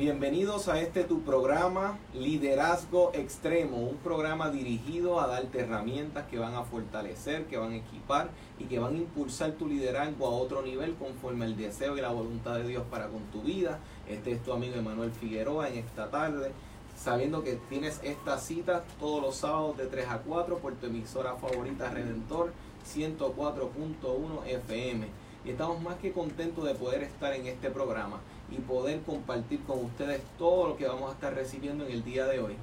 Bienvenidos a este tu programa Liderazgo Extremo, un programa dirigido a darte herramientas que van a fortalecer, que van a equipar y que van a impulsar tu liderazgo a otro nivel conforme el deseo y la voluntad de Dios para con tu vida. Este es tu amigo Emanuel Figueroa en esta tarde, sabiendo que tienes esta cita todos los sábados de 3 a 4 por tu emisora favorita Redentor 104.1 FM. Y estamos más que contentos de poder estar en este programa y poder compartir con ustedes todo lo que vamos a estar recibiendo en el día de hoy.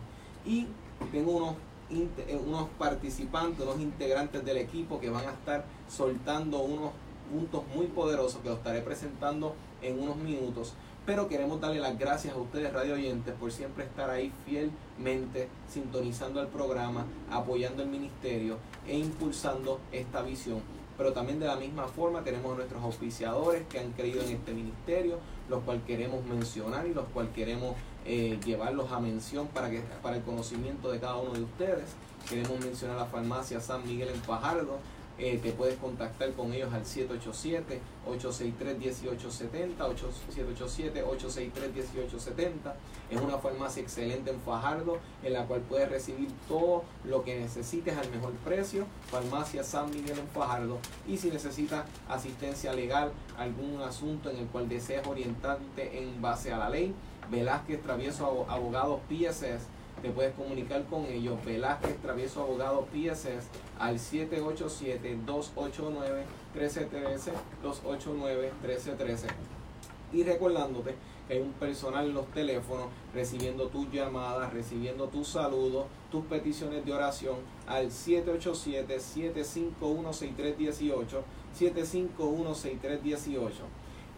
Y tengo unos, eh, unos participantes, unos integrantes del equipo que van a estar soltando unos puntos muy poderosos que los estaré presentando en unos minutos. Pero queremos darle las gracias a ustedes, radio oyentes, por siempre estar ahí fielmente sintonizando el programa, apoyando el ministerio e impulsando esta visión. Pero también de la misma forma tenemos a nuestros auspiciadores que han creído en este ministerio, los cuales queremos mencionar y los cuales queremos eh, llevarlos a mención para, que, para el conocimiento de cada uno de ustedes. Queremos mencionar la farmacia San Miguel en Fajardo, eh, te puedes contactar con ellos al 787-863-1870, 787-863-1870. Es una farmacia excelente en Fajardo, en la cual puedes recibir todo lo que necesites al mejor precio. Farmacia San Miguel en Fajardo. Y si necesitas asistencia legal, algún asunto en el cual deseas orientarte en base a la ley, Velázquez Travieso Abogados PSS te puedes comunicar con ellos. Velázquez Travieso Abogado PSS al 787-289-1313, 289-1313. Y recordándote que hay un personal en los teléfonos recibiendo tus llamadas, recibiendo tus saludos, tus peticiones de oración al 787-751-6318, 751-6318.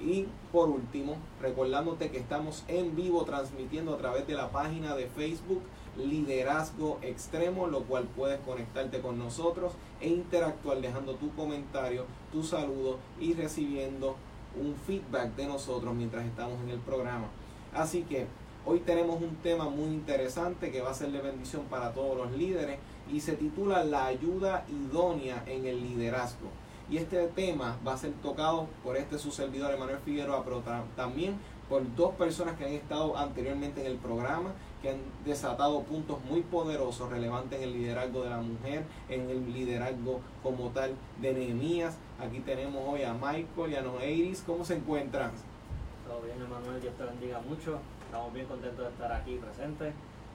Y por último, recordándote que estamos en vivo transmitiendo a través de la página de Facebook Liderazgo Extremo, lo cual puedes conectarte con nosotros e interactuar dejando tu comentario, tu saludo y recibiendo un feedback de nosotros mientras estamos en el programa. Así que hoy tenemos un tema muy interesante que va a ser de bendición para todos los líderes y se titula La ayuda idónea en el liderazgo. Y este tema va a ser tocado por este su servidor Emanuel Figueroa, pero también por dos personas que han estado anteriormente en el programa, que han desatado puntos muy poderosos, relevantes en el liderazgo de la mujer, en el liderazgo como tal de Nehemías. Aquí tenemos hoy a Michael y a Noeiris. ¿Cómo se encuentran? Todo bien, Emanuel, Dios te bendiga mucho. Estamos bien contentos de estar aquí presentes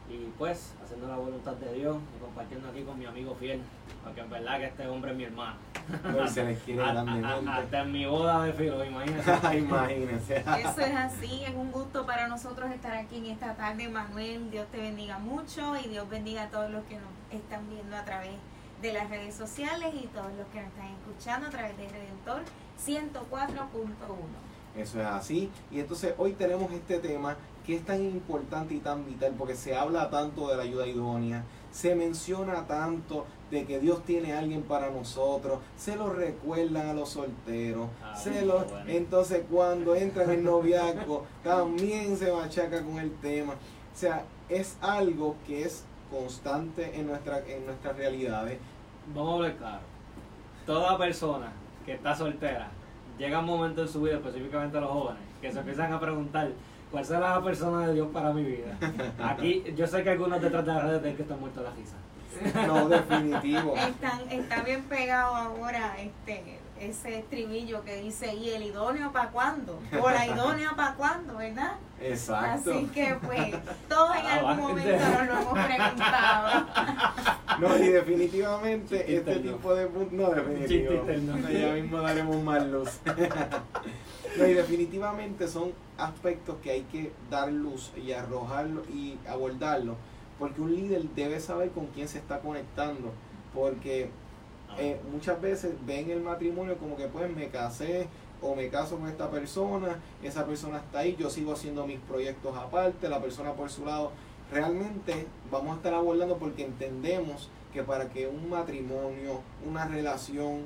y pues haciendo la voluntad de Dios y compartiendo aquí con mi amigo fiel, porque en verdad que este hombre es mi hermano. Pues se les quiere Hasta en mi boda de filo, imagínense. imagínense. Eso es así, es un gusto para nosotros estar aquí en esta tarde, Manuel. Dios te bendiga mucho y Dios bendiga a todos los que nos están viendo a través de las redes sociales y todos los que nos están escuchando a través de Redentor 104.1. Eso es así. Y entonces hoy tenemos este tema que es tan importante y tan vital porque se habla tanto de la ayuda idónea, se menciona tanto de que Dios tiene a alguien para nosotros, se lo recuerdan a los solteros, ah, se lo, entonces cuando entran en noviazgo también se machaca con el tema. O sea, es algo que es constante en, nuestra, en nuestras realidades. Vamos a hablar claro. Toda persona que está soltera llega un momento en su vida, específicamente los jóvenes, que se empiezan a preguntar cuál será la persona de Dios para mi vida. Aquí, yo sé que algunos detrás de tienen que estar muertos de la risa. No, definitivo. Están, está bien pegado ahora este ese estribillo que dice, ¿y el idóneo para cuándo? O la idónea para cuándo, ¿verdad? Exacto. Así que pues, todos en algún momento nos lo hemos preguntado. No, y definitivamente este tipo de puntos, no, definitivo. ya mismo daremos más luz. no, y definitivamente son aspectos que hay que dar luz y arrojarlo y abordarlo, porque un líder debe saber con quién se está conectando, porque eh, muchas veces ven el matrimonio como que pues me casé o me caso con esta persona, esa persona está ahí, yo sigo haciendo mis proyectos aparte, la persona por su lado. Realmente vamos a estar abordando porque entendemos que para que un matrimonio, una relación,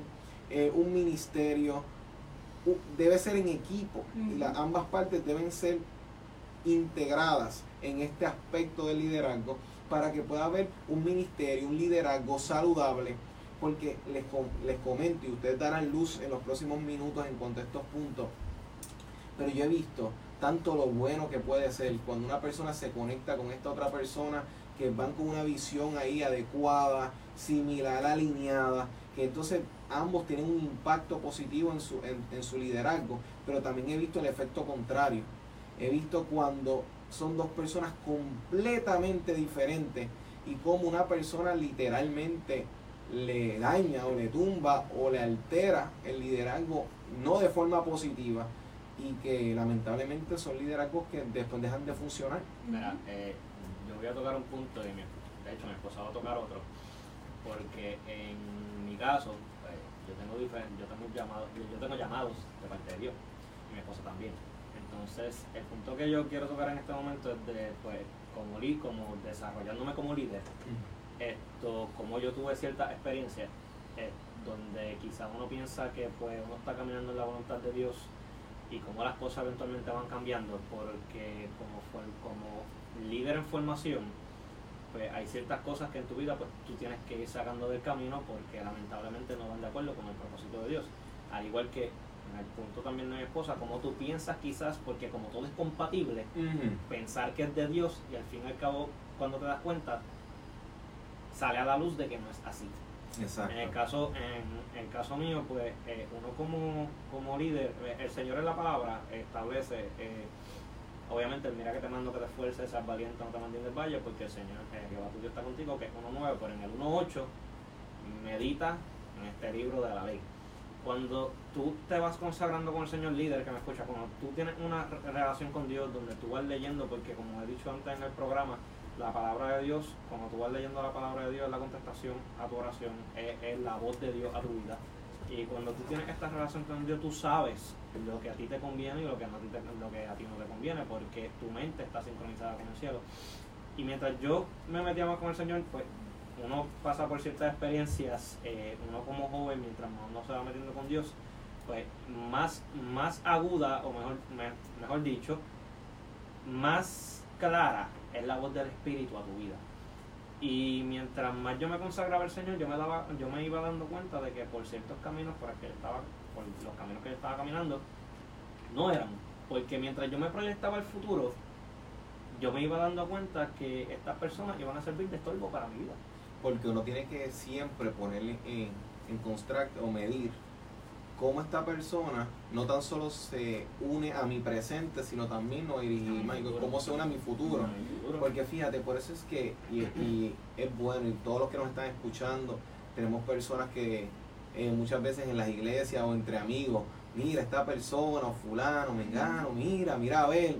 eh, un ministerio, debe ser en equipo y ambas partes deben ser integradas en este aspecto del liderazgo para que pueda haber un ministerio, un liderazgo saludable porque les, les comento y ustedes darán luz en los próximos minutos en cuanto a estos puntos. Pero yo he visto tanto lo bueno que puede ser cuando una persona se conecta con esta otra persona que van con una visión ahí adecuada, similar, alineada, que entonces ambos tienen un impacto positivo en su, en, su liderazgo, pero también he visto el efecto contrario. He visto cuando son dos personas completamente diferentes y como una persona literalmente le daña o le tumba o le altera el liderazgo no de forma positiva y que lamentablemente son liderazgos que después dejan de funcionar. Mira, eh, yo voy a tocar un punto y mi, de hecho mi esposa va a tocar otro porque en mi caso pues, yo tengo diferentes, yo tengo llamados, yo tengo llamados de parte de Dios y mi esposa también. Entonces, el punto que yo quiero tocar en este momento es de pues como como desarrollándome como líder, esto, como yo tuve cierta experiencia, eh, donde quizás uno piensa que pues uno está caminando en la voluntad de Dios y cómo las cosas eventualmente van cambiando, porque como, fue, como líder en formación, pues hay ciertas cosas que en tu vida pues tú tienes que ir sacando del camino porque lamentablemente no van de acuerdo con el propósito de Dios. Al igual que en el punto también de mi esposa, como tú piensas quizás, porque como todo es compatible, pensar que es de Dios y al fin y al cabo cuando te das cuenta, sale a la luz de que no es así. Exacto. En el caso, en, el caso mío, pues eh, uno como, como líder, eh, el Señor en la palabra establece eh, obviamente, mira que te mando que te esfuerces, seas valiente, no te mandes del valle, porque el Señor, eh, Jehová tu Dios está contigo, que es 1.9, pero en el 1.8 medita en este libro de la ley. Cuando tú te vas consagrando con el Señor líder que me escucha, cuando tú tienes una relación con Dios donde tú vas leyendo, porque como he dicho antes en el programa, la palabra de Dios, cuando tú vas leyendo la palabra de Dios, es la contestación a tu oración, es la voz de Dios a tu vida y cuando tú tienes esta relación con Dios, tú sabes lo que a ti te conviene y lo que, a ti, lo que a ti no te conviene, porque tu mente está sincronizada con el cielo. Y mientras yo me metía más con el Señor, pues uno pasa por ciertas experiencias, eh, uno como joven, mientras uno se va metiendo con Dios, pues más, más aguda, o mejor, mejor dicho, más clara es la voz del Espíritu a tu vida. Y mientras más yo me consagraba al Señor, yo me daba, yo me iba dando cuenta de que por ciertos caminos por, que estaba, por los caminos que yo estaba caminando, no eran. Porque mientras yo me proyectaba el futuro, yo me iba dando cuenta que estas personas iban a servir de estorbo para mi vida. Porque uno tiene que siempre ponerle en, en o medir cómo esta persona no tan solo se une a mi presente, sino también no dirigir cómo se une a mi futuro. Porque fíjate, por eso es que, y, es bueno, y todos los que nos están escuchando, tenemos personas que eh, muchas veces en las iglesias o entre amigos, mira esta persona, o fulano, mengano, mira, mira a ver.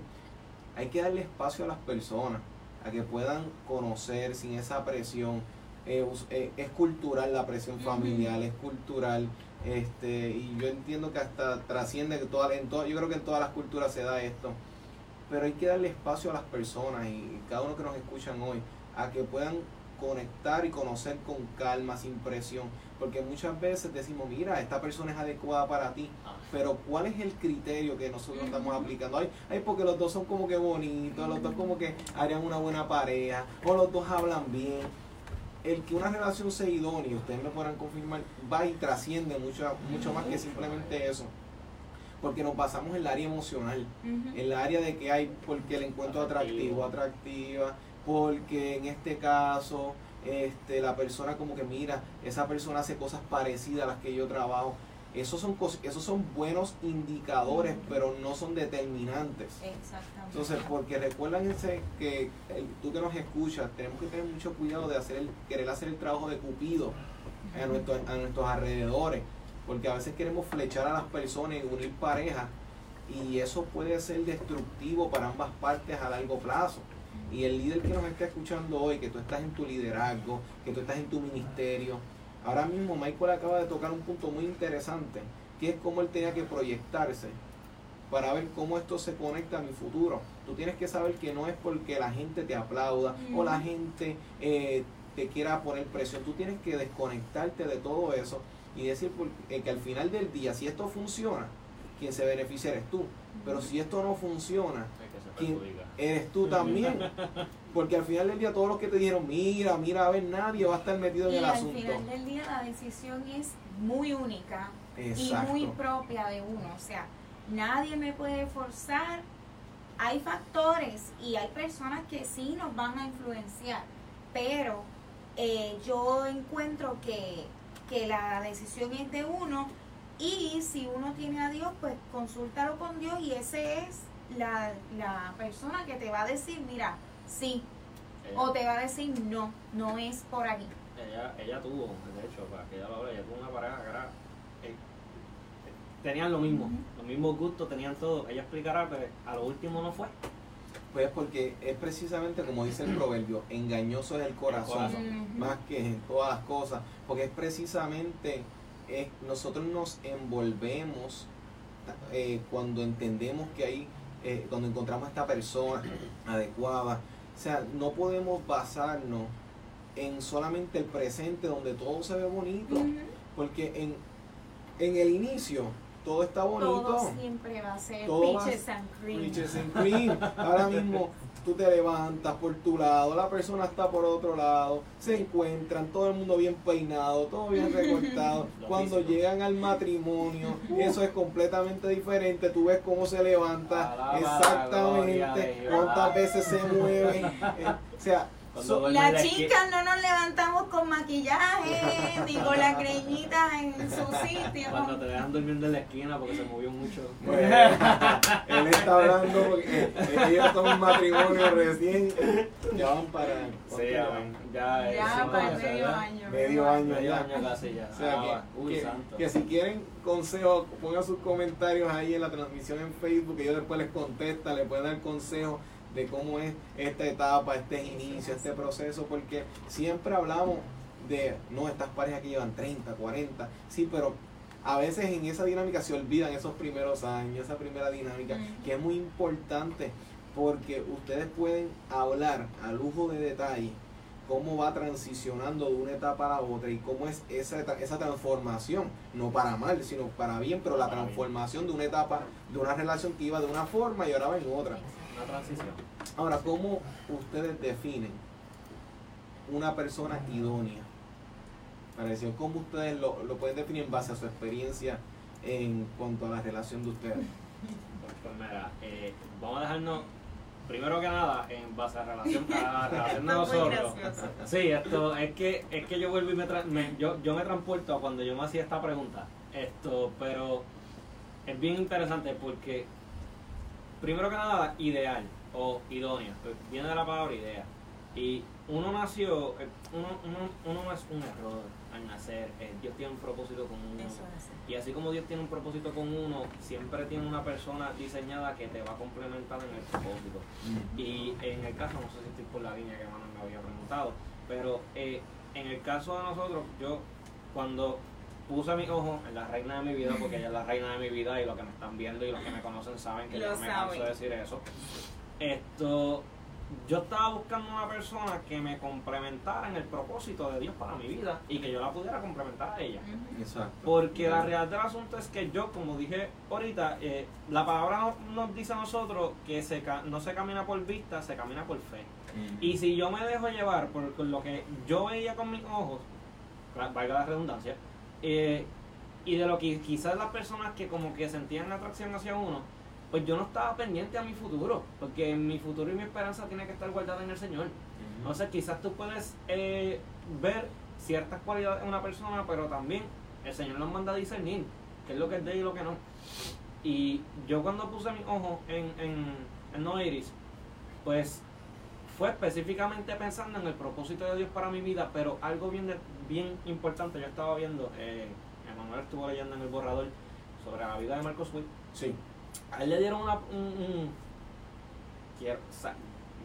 Hay que darle espacio a las personas, a que puedan conocer sin esa presión. Eh, eh, es cultural la presión familiar, es cultural este, y yo entiendo que hasta trasciende que toda, en yo creo que en todas las culturas se da esto. Pero hay que darle espacio a las personas y cada uno que nos escuchan hoy a que puedan conectar y conocer con calma, sin presión. Porque muchas veces decimos, mira, esta persona es adecuada para ti. Ah. Pero ¿cuál es el criterio que nosotros estamos aplicando? Ay, ay, porque los dos son como que bonitos, los dos como que harían una buena pareja, o los dos hablan bien el que una relación sea idónea, ustedes me podrán confirmar, va y trasciende mucho, mucho más que simplemente eso. Porque nos basamos en el área emocional, en el área de que hay, porque el encuentro atractivo, atractiva, porque en este caso este, la persona como que mira, esa persona hace cosas parecidas a las que yo trabajo. Esos son, esos son buenos indicadores, pero no son determinantes. Exactamente. Entonces, porque recuerdan que tú que nos escuchas, tenemos que tener mucho cuidado de hacer el, querer hacer el trabajo de Cupido a, nuestro, a nuestros alrededores, porque a veces queremos flechar a las personas y unir parejas, y eso puede ser destructivo para ambas partes a largo plazo. Y el líder que nos está escuchando hoy, que tú estás en tu liderazgo, que tú estás en tu ministerio, Ahora mismo Michael acaba de tocar un punto muy interesante, que es cómo él tenía que proyectarse para ver cómo esto se conecta a mi futuro. Tú tienes que saber que no es porque la gente te aplauda o la gente eh, te quiera poner presión. Tú tienes que desconectarte de todo eso y decir eh, que al final del día, si esto funciona, quien se beneficia eres tú. Pero si esto no funciona, eres tú también. Porque al final del día todos los que te dijeron, mira, mira, a ver, nadie va a estar metido en el asunto. Al final del día la decisión es muy única y muy propia de uno. O sea, nadie me puede forzar hay factores y hay personas que sí nos van a influenciar, pero eh, yo encuentro que, que la decisión es de uno y si uno tiene a Dios, pues consúltalo con Dios y ese es la, la persona que te va a decir, mira, sí, Ella- o te va a decir no, no es por aquí. ella, ella tuvo, de hecho, para que ella lo hable, ella tuvo una pareja que era. eh, tenían lo mismo, Ujú. los mismos gustos, tenían todo. Ella explicará, pero a lo último no fue. Pues porque es precisamente como dice el proverbio, engañoso es el corazón, más que en todas las cosas, porque es precisamente, es, nosotros nos envolvemos eh, cuando entendemos que hay, eh, cuando encontramos a esta persona adecuada, o sea, no podemos basarnos en solamente el presente donde todo se ve bonito, porque en, en el inicio todo está bonito. Todo siempre va a ser Todo va- peaches and cream. Peaches and cream. Ahora mismo tú te levantas por tu lado, la persona está por otro lado, se encuentran, todo el mundo bien peinado, todo bien recortado. Cuando llegan al matrimonio, eso es completamente diferente. Tú ves cómo se levanta, exactamente, cuántas veces se mueve. eh, o sea, so- la Las chicas no nos levantamos con maquillaje ni con las greñitas en su sitio. Cuando te dejan durmiendo en la esquina porque se movió mucho. Pues, él está hablando porque eh, ellos son un matrimonio recién, ya van para Sí, amén. Ya, es Ya cinco para medio año. Medio año Medio ya. año casi ya. O sea, Ah, que, Uy, que- santo. que si quieren consejos, pongan sus comentarios ahí en la transmisión en Facebook, que yo después les contesta, les puedo dar consejos de cómo es esta etapa, este inicio, este proceso, porque siempre hablamos de, no, estas parejas que llevan 30, 40, sí, pero a veces en esa dinámica se olvidan esos primeros años, esa primera dinámica, que es muy importante, porque ustedes pueden hablar a lujo de detalle cómo va transicionando de una etapa a la otra y cómo es esa, esa transformación, no para mal, sino para bien, pero la transformación de una etapa, de una relación que iba de una forma y ahora va en otra. Una transición. Ahora, ¿cómo ustedes definen una persona idónea? Para decir, ¿cómo ustedes lo, lo pueden definir en base a su experiencia en cuanto a la relación de ustedes? Pues, pues mira, eh, vamos a dejarnos, primero que nada, en base a la relación, a la relación de nosotros. Sí, esto es que es que yo vuelvo y me, tra- me- yo, yo me transporto a cuando yo me hacía esta pregunta. Esto, pero es bien interesante porque primero que nada, ideal o idónea, pues viene de la palabra idea. Y uno nació, eh, uno, uno, uno no es un error al nacer, eh, Dios tiene un propósito con uno. Y así como Dios tiene un propósito con uno, siempre tiene una persona diseñada que te va a complementar en el propósito. Y en el caso, no sé si estoy por la línea que Manuel me había preguntado, pero eh, en el caso de nosotros, yo cuando puse mis ojos en la reina de mi vida, porque ella es la reina de mi vida y los que me están viendo y los que me conocen saben que Lo yo no me canso de decir eso. Esto, yo estaba buscando una persona que me complementara en el propósito de Dios para mi vida y que yo la pudiera complementar a ella. Exacto. Porque la realidad del asunto es que yo, como dije ahorita, eh, la palabra no- nos dice a nosotros que se no se camina por vista, se camina por fe. Y si yo me dejo llevar por, por lo que yo veía con mis ojos, va- valga la redundancia, eh, y de lo que quizás las personas que como que sentían atracción hacia uno, pues yo no estaba pendiente a mi futuro, porque mi futuro y mi esperanza tiene que estar guardada en el Señor. Entonces quizás tú puedes eh, ver ciertas cualidades en una persona, pero también el Señor nos manda a discernir qué es lo que es de él y lo que no. Y yo cuando puse mis ojos en, en, en No Iris, pues fue específicamente pensando en el propósito de Dios para mi vida, pero algo bien, de- bien importante, yo estaba viendo, eh, Emanuel estuvo leyendo en el borrador sobre la vida de Marcos Witt, Sí. a él le dieron una, un, un- quiero, sa-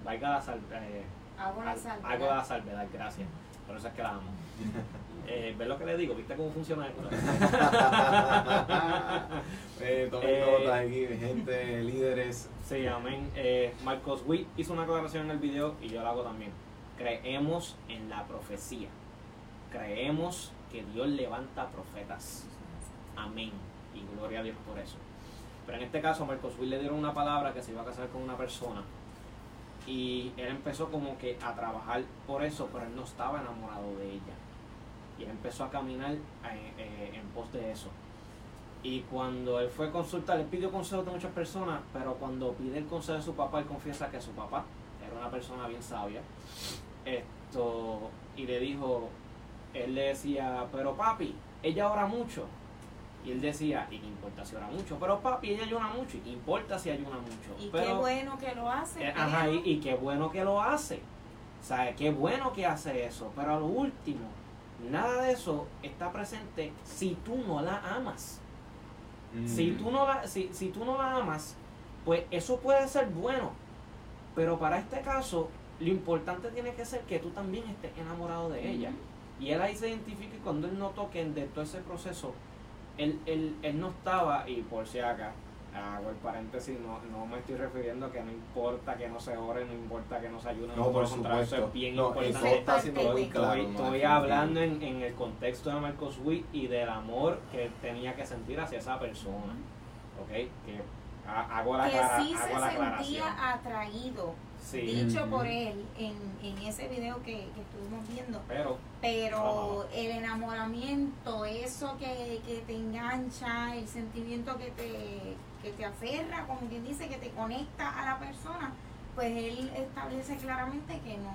valga la sal, eh, Hago la salvedad, gracias. Por eso es que la amo. Eh, ¿Ves lo que le digo? ¿Viste cómo funciona esto? eh, tomen Eh, aquí, gente, líderes. Sí, amén. Eh, Marcos Witt hizo una aclaración en el video y yo la hago también. Creemos en la profecía. Creemos que Dios levanta profetas. Amén. Y gloria a Dios por eso. Pero en este caso, Marcos Witt le dieron una palabra que se iba a casar con una persona. Y él empezó como que a trabajar por eso, pero él no estaba enamorado de ella. Y él empezó a caminar eh, eh, en pos de eso. Y cuando él fue a consultar, él pidió consejo de muchas personas, pero cuando pide el consejo de su papá, él confiesa que su papá era una persona bien sabia. Esto, y le dijo, él le decía, pero papi, ella ora mucho. Y él decía, ¿y qué importa si ora mucho? Pero papi, ella ayuna mucho. ¿Y qué importa si ayuna mucho? Y pero, qué bueno que lo hace. eh, ajá, y, y qué bueno que lo hace. O sea, qué bueno que hace eso. Pero a lo último, nada de eso está presente si tú no la amas. Mm. Si tú no la, si, si tú no la amas, pues eso puede ser bueno. Pero para este caso, lo importante tiene que ser que tú también estés enamorado de ella. Y él ahí se identifica y cuando él notó que de todo ese proceso, él, él, él no estaba, y por si acá, hago el paréntesis, no, no me estoy refiriendo a que no importa que no se ore, no importa que no se ayune, No, por por contrario, eso supuesto. es bien No, importante. eso está siendo muy Estoy- claro. Estoy, ¿no? hablando en, en el contexto de Marcos Witt y del amor que tenía que sentir hacia esa persona. ¿Ok? Que ha- hago la, que clara- sí hago se la aclaración. sentía atraído, Sí, dicho por él en, en ese video que, que estuvimos viendo. pero Pero el enamoramiento, eso que, que te engancha, el sentimiento que te, que te aferra, como quien dice, que te conecta a la persona, pues él establece claramente que no,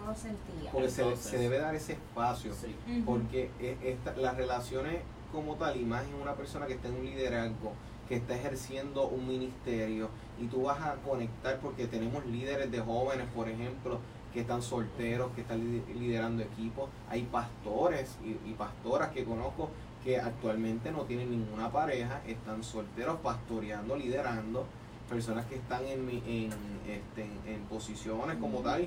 no lo sentía. Porque se, Entonces- se debe dar ese espacio. sí. Porque e- esta- las relaciones como tal, y más en una persona que está en un liderazgo, que está ejerciendo un ministerio, y tú vas a conectar porque tenemos líderes de jóvenes, por ejemplo, que están solteros, que están li- liderando equipos. Hay pastores y, y pastoras que conozco que actualmente no tienen ninguna pareja, están solteros, pastoreando, liderando, personas que están en, en, este, en- posiciones como tal.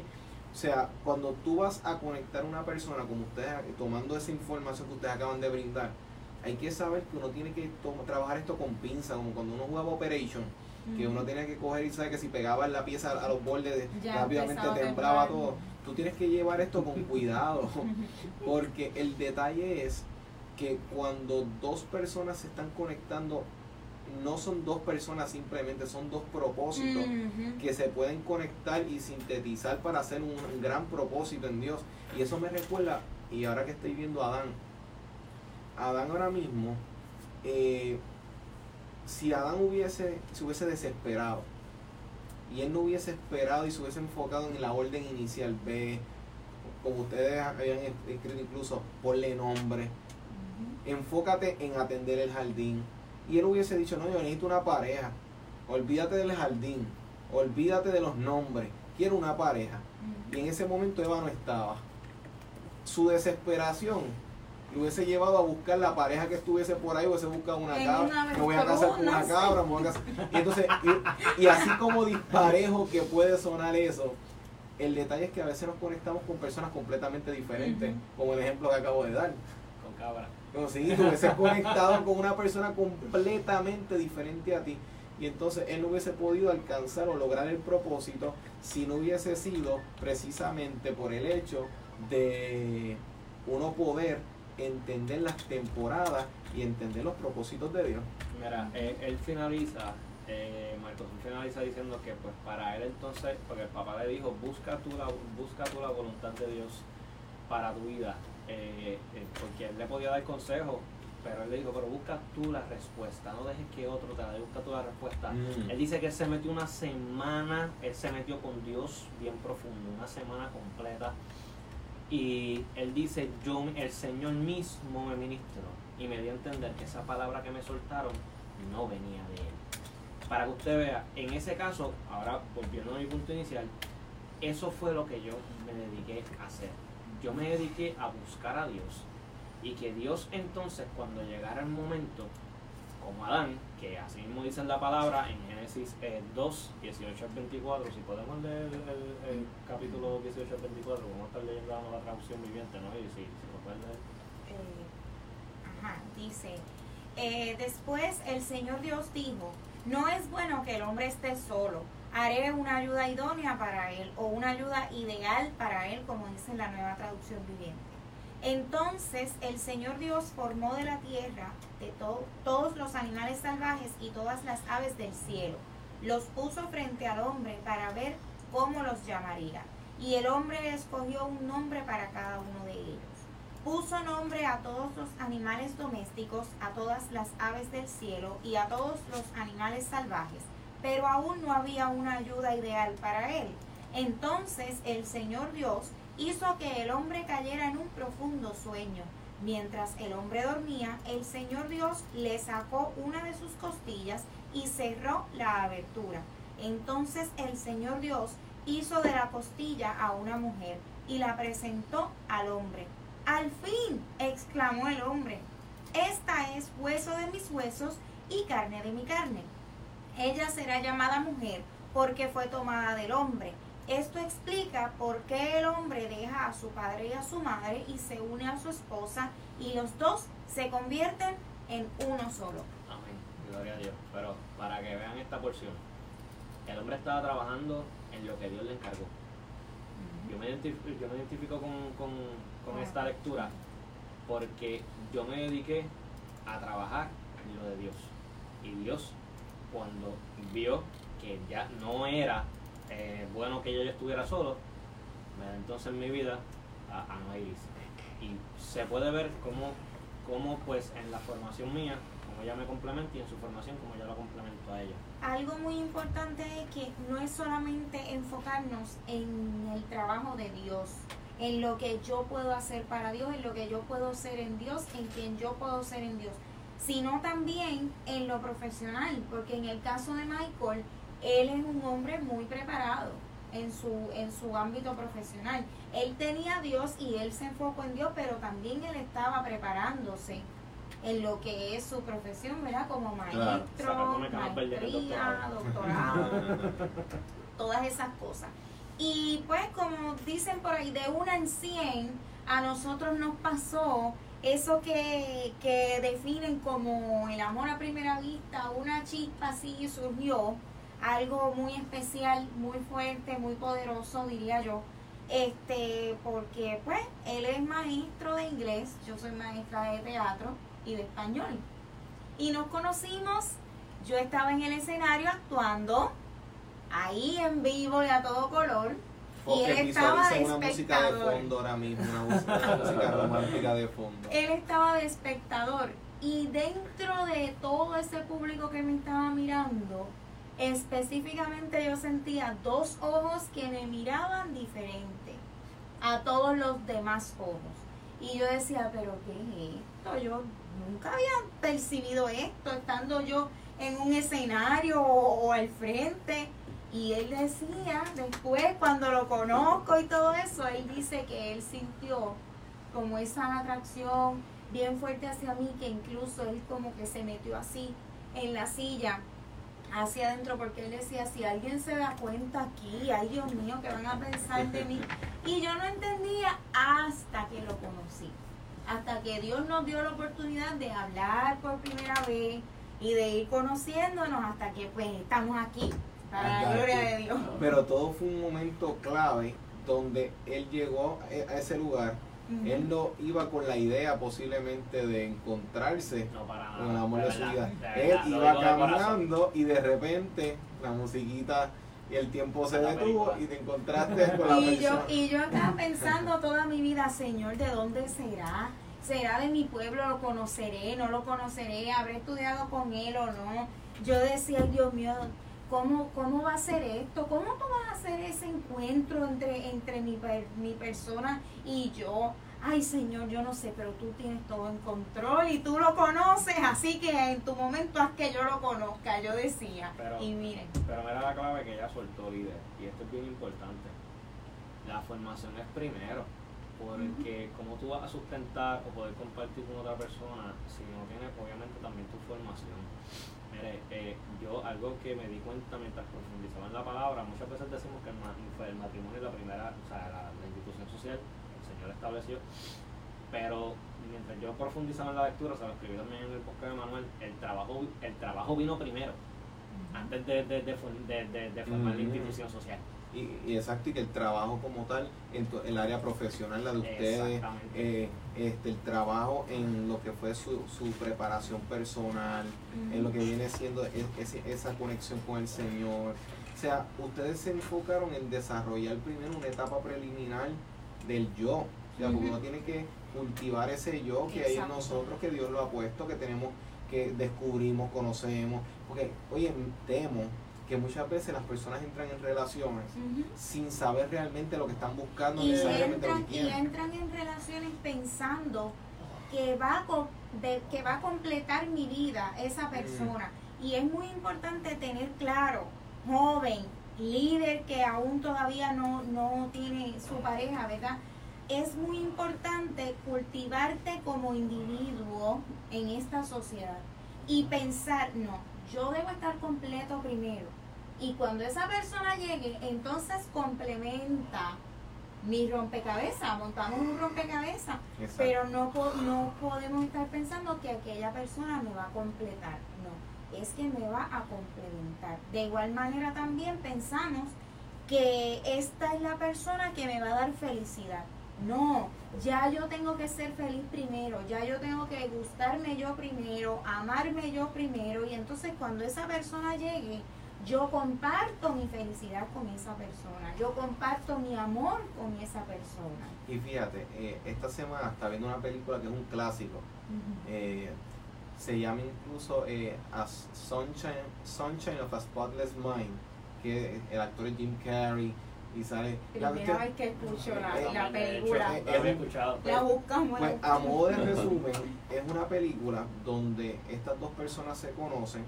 o sea, cuando tú vas a conectar a una persona, como ustedes, tomando esa información que ustedes acaban de brindar, hay que saber que uno tiene que trabajar esto con pinza, como cuando uno jugaba Operation, que uno tenía que coger y sabe que si pegaba la pieza a los bordes, Ya rápidamente temblaba todo. Tú tienes que llevar esto con cuidado, porque el detalle es que cuando dos personas se están conectando, no son dos personas simplemente, son dos propósitos Ujú. que se pueden conectar y sintetizar para hacer un, gran propósito en Dios. Y eso me recuerda, y ahora que estoy viendo a Adán, Adán ahora mismo, eh, si Adán hubiese, se hubiese desesperado, y él no hubiese esperado y se hubiese enfocado en la orden inicial, ve, como ustedes habían escrito incluso, ponle nombre, enfócate en atender el jardín. Y él hubiese dicho, no, yo necesito una pareja. Olvídate del jardín. Olvídate de los nombres. Quiero una pareja. Y en ese momento Eva no estaba. Su desesperación lo hubiese llevado a buscar la pareja que estuviese por ahí, hubiese buscado una En cabra, una me voy a casar con una cabra, me voy a casar. Y entonces, y, y así como disparejo que puede sonar eso, el detalle es que a veces nos conectamos con personas completamente diferentes, como el ejemplo que acabo de dar. Con cabra. Como si tú hubieses conectado con una persona completamente diferente a ti. Y entonces él no hubiese podido alcanzar o lograr el propósito si no hubiese sido precisamente por el hecho de uno poder entender las temporadas y entender los propósitos de Dios. Mira, él, finaliza, eh, Marcos finaliza diciendo que pues para él entonces, porque el papá le dijo, busca tú la, busca tú la voluntad de Dios para tu vida, eh, eh, porque él le podía dar consejo, pero él le dijo, pero busca tú la respuesta, no dejes que otro te la dé, busca tú la respuesta. Mm. Él dice que él se metió una semana, él se metió con Dios bien profundo, una semana completa. Y él dice, yo, el Señor mismo me ministró y me dio a entender que esa palabra que me soltaron no venía de él. Para que usted vea, en ese caso, ahora volviendo a mi punto inicial, eso fue lo que yo me dediqué a hacer. Yo me dediqué a buscar a Dios y que Dios entonces cuando llegara el momento, como Adán, que así mismo dice la palabra en Génesis eh, 2, 18 al 24, si podemos leer el capítulo 18 al 24, vamos a estar leyendo la traducción viviente, ¿no? Y si, si lo pueden leer. Eh, ajá, dice, eh, después el Señor Dios dijo, no es bueno que el hombre esté solo, haré una ayuda idónea para él o una ayuda ideal para él, como dice la nueva traducción viviente. Entonces el Señor Dios formó de la tierra de to- todos los animales salvajes y todas las aves del cielo. Los puso frente al hombre para ver cómo los llamaría. Y el hombre escogió un nombre para cada uno de ellos. puso nombre a todos los animales domésticos, a todas las aves del cielo y a todos los animales salvajes, pero aún no había una ayuda ideal para él. Entonces el Señor Dios hizo que el hombre cayera en un profundo sueño. Mientras el hombre dormía, el Señor Dios le sacó una de sus costillas y cerró la abertura. Entonces el Señor Dios hizo de la costilla a una mujer y la presentó al hombre. Al fin, exclamó el hombre, esta es hueso de mis huesos y carne de mi carne. Ella será llamada mujer porque fue tomada del hombre. Esto explica por qué el hombre deja a su padre y a su madre y se une a su esposa y los dos se convierten en uno solo. Amén. Gloria a Dios. Pero para que vean esta porción, el hombre estaba trabajando en lo que Dios le encargó. Yo me identifico, yo me identifico con, con, con esta lectura porque yo me dediqué a trabajar en lo de Dios. Y Dios, cuando vio que ya no era eh, bueno que yo estuviera solo, me da entonces en mi vida a, a no Iris. Y se puede ver cómo, cómo pues en la formación mía, como ella me complementa y en su formación como yo la complemento a ella. Algo muy importante es que no es solamente enfocarnos en el trabajo de Dios, en lo que yo puedo hacer para Dios, en lo que yo puedo ser en Dios, en quien yo puedo ser en Dios, sino también en lo profesional, porque en el caso de Michael, él es un hombre muy preparado en su, en su ámbito profesional. Él tenía a Dios y él se enfocó en Dios, pero también él estaba preparándose en lo que es su profesión, ¿verdad? Como maestro, del maestría, doctorado, todas esas cosas. Y pues como dicen por ahí, de una en cien, a nosotros nos pasó eso que, que definen como el amor a primera vista, una chispa así surgió, algo muy especial, muy fuerte, muy poderoso, diría yo. Este, porque pues él es maestro de inglés, yo soy maestra de teatro y de español. Y nos conocimos, yo estaba en el escenario actuando, ahí en vivo y a todo color. Y él estaba de una música de espectador. fondo ahora mismo, una música, una música romántica de fondo. Él estaba de espectador. Y dentro de todo ese público que me estaba mirando, específicamente yo sentía dos ojos que me miraban diferente a todos los demás ojos. Y yo decía, pero ¿qué es esto? Yo nunca había percibido esto estando yo en un escenario o, o al frente. Y él decía, después cuando lo conozco y todo eso, él dice que él sintió como esa atracción bien fuerte hacia mí, que incluso él como que se metió así en la silla hacia adentro porque él decía, si alguien se da cuenta aquí, ay Dios mío, que van a pensar de mí? Y yo no entendía hasta que lo conocí, hasta que Dios nos dio la oportunidad de hablar por primera vez y de ir conociéndonos hasta que pues estamos aquí, para la gloria de Dios. Pero todo fue un momento clave donde él llegó a ese lugar. Ujú. Él no iba con la idea posiblemente de encontrarse No para con el amor de su vida. Él iba digo de caminando y de repente la musiquita y el tiempo se detuvo y te encontraste con la Y yo, persona. y yo estaba pensando toda mi vida, Señor, ¿de dónde será? ¿Será de mi pueblo? ¿Lo conoceré? ¿No lo conoceré? ¿Habré estudiado con él o no? Yo decía, "Ay, Dios mío, ¿cómo, cómo va a ser esto? ¿Cómo tú vas a hacer ese encuentro entre, entre mi, mi persona y yo? Ay, Señor, yo no sé, pero tú tienes todo en control y tú lo conoces, así que en tu momento haz que yo lo conozca, yo decía. Pero- y miren, Pero mira la clave que ella soltó, líder, y esto es bien importante. La formación es primero, porque como tú vas a sustentar o poder compartir con otra persona si no tienes obviamente también tu formación. Mire, eh, yo algo que me di cuenta mientras profundizaba en la palabra, muchas veces decimos que el, ma- el matrimonio es la primera, o sea, la, la institución social que el Señor estableció, pero mientras yo profundizaba en la lectura, se lo escribí también en el podcast de Manuel, el trabajo, el trabajo vino primero antes de, de, de, for- de- de- de formar la institución social. Y, y exacto, y que el trabajo como tal, en tu- el área profesional, la de ustedes, eh, este, el trabajo en lo que fue su, su preparación personal, en lo que viene siendo es- ese- esa conexión con el Señor. O sea, ustedes se enfocaron en desarrollar primero una etapa preliminar del yo. O porque uno tiene que cultivar ese yo que hay en nosotros, que Dios lo ha puesto, que tenemos, que descubrimos, conocemos. Porque, oye, temo que muchas veces las personas entran en relaciones sin saber realmente lo que están buscando, y necesariamente lo entran, y entran en relaciones pensando que va a, co- de- que va a completar mi vida esa persona. Y es muy importante tener claro, joven, líder que aún todavía no, no tiene su pareja, ¿verdad? Es muy importante cultivarte como individuo en esta sociedad y pensar, no, yo debo estar completo primero. Y cuando esa persona llegue, entonces complementa mi rompecabezas, montamos un rompecabezas, Exacto. pero no, no podemos estar pensando que aquella persona me va a completar, no, es que me va a complementar. De igual manera también pensamos que esta es la persona que me va a dar felicidad. No, ya yo tengo que ser feliz primero, ya yo tengo que gustarme yo primero, amarme yo primero y entonces cuando esa persona llegue, yo comparto mi felicidad con esa persona, yo comparto mi amor con esa persona. Y fíjate, eh, esta semana está viendo una película que es un clásico. Eh, se llama incluso eh, As Sunshine, Sunshine of a Spotless Mind, que el actor es Jim Carrey y sale... la Primera vez que escucho la, Eh, la hecho, película, eh, lo había escuchado. la buscamos. la Pues a buscamos. modo de resumen, es una película donde estas dos personas se conocen.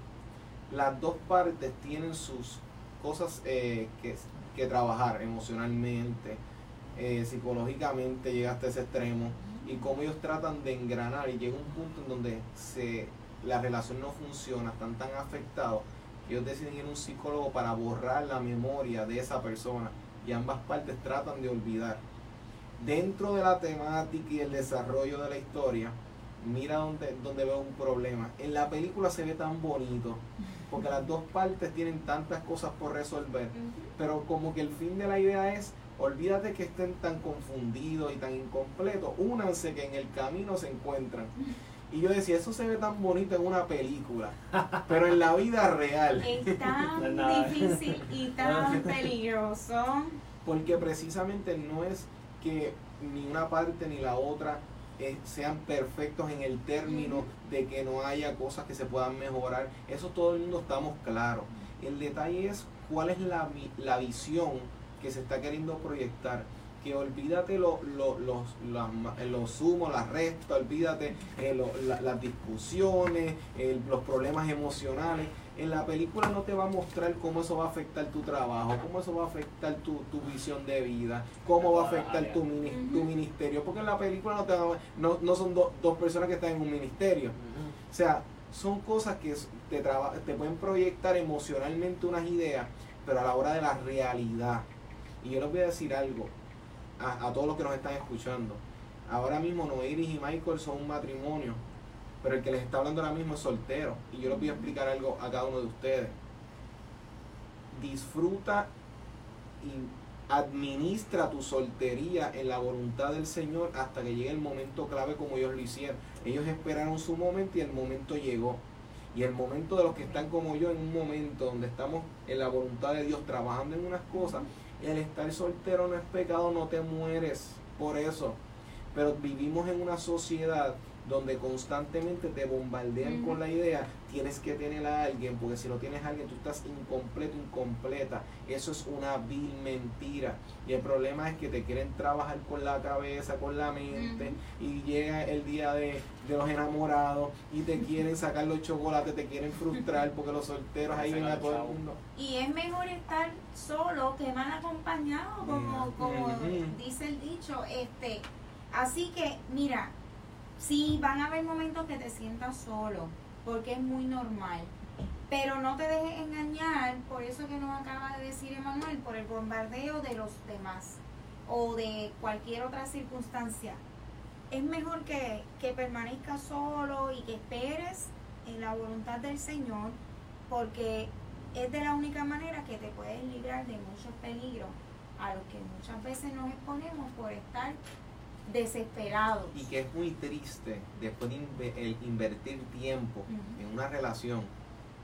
Las dos partes tienen sus cosas eh, que, que trabajar emocionalmente, eh, psicológicamente, llega hasta ese extremo. Y cómo ellos tratan de engranar y llega un punto en donde se, la relación no funciona, están tan afectados que ellos deciden ir a un psicólogo para borrar la memoria de esa persona. Y ambas partes tratan de olvidar dentro de la temática y el desarrollo de la historia, mira donde, donde veo un problema. En la película se ve tan bonito, porque las dos partes tienen tantas cosas por resolver, pero como que el fin de la idea es, olvídate que estén tan confundidos y tan incompletos, únanse que en el camino se encuentran. Y yo decía, eso se ve tan bonito en una película, pero en la vida real. Es tan difícil y tan peligroso. Porque precisamente no es que ni una parte ni la otra eh, sean perfectos en el término de que no haya cosas que se puedan mejorar. Eso todo el mundo estamos claros. El detalle es cuál es la, la visión que se está queriendo proyectar. Que olvídate lo, lo- los, las los sumos, las restas, olvídate eh, lo- la- las discusiones, los problemas emocionales. En la película no te va a mostrar cómo eso va a afectar tu trabajo, cómo eso va a afectar tu, tu visión de vida, cómo va a afectar tu, mini- tu ministerio, porque en la película no, te va no, no son do- dos personas que están en un ministerio. O sea, son cosas que te, traba- te pueden proyectar emocionalmente unas ideas, pero a la hora de la realidad. Y yo les voy a decir algo a, todos los que nos están escuchando. Ahora mismo Noiris y Michael son un matrimonio, pero el que les está hablando ahora mismo es soltero. Y yo les voy a explicar algo a cada uno de ustedes. Disfruta y administra tu soltería en la voluntad del Señor hasta que llegue el momento clave como ellos lo hicieron. Ellos esperaron su momento y el momento llegó. Y el momento de los que están como yo en un momento donde estamos en la voluntad de Dios trabajando en unas cosas, el estar soltero no es pecado, no te mueres por eso. Pero vivimos en una sociedad donde constantemente te bombardean con la idea, tienes que tener a alguien, porque si no tienes a alguien tú estás incompleto, incompleta. Eso es una vil mentira. Y el problema es que te quieren trabajar con la cabeza, con la mente, y llega el día de, de los enamorados y te quieren sacar los chocolates, te quieren frustrar porque los solteros ahí ven a todo el mundo. Y es mejor estar solo que mal acompañado, como, Ujú. como Ujú. dice el dicho. Este, así que, mira, sí van a haber momentos que te sientas solo, porque es muy normal. Pero no te dejes engañar por eso que nos acaba de decir Emanuel, por el bombardeo de los demás o de cualquier otra circunstancia. Es mejor que, que permanezcas solo y que esperes en la voluntad del Señor, porque es de la única manera que te puedes librar de muchos peligros a los que muchas veces nos exponemos por estar desesperados. Y que es muy triste después de el invertir tiempo en una relación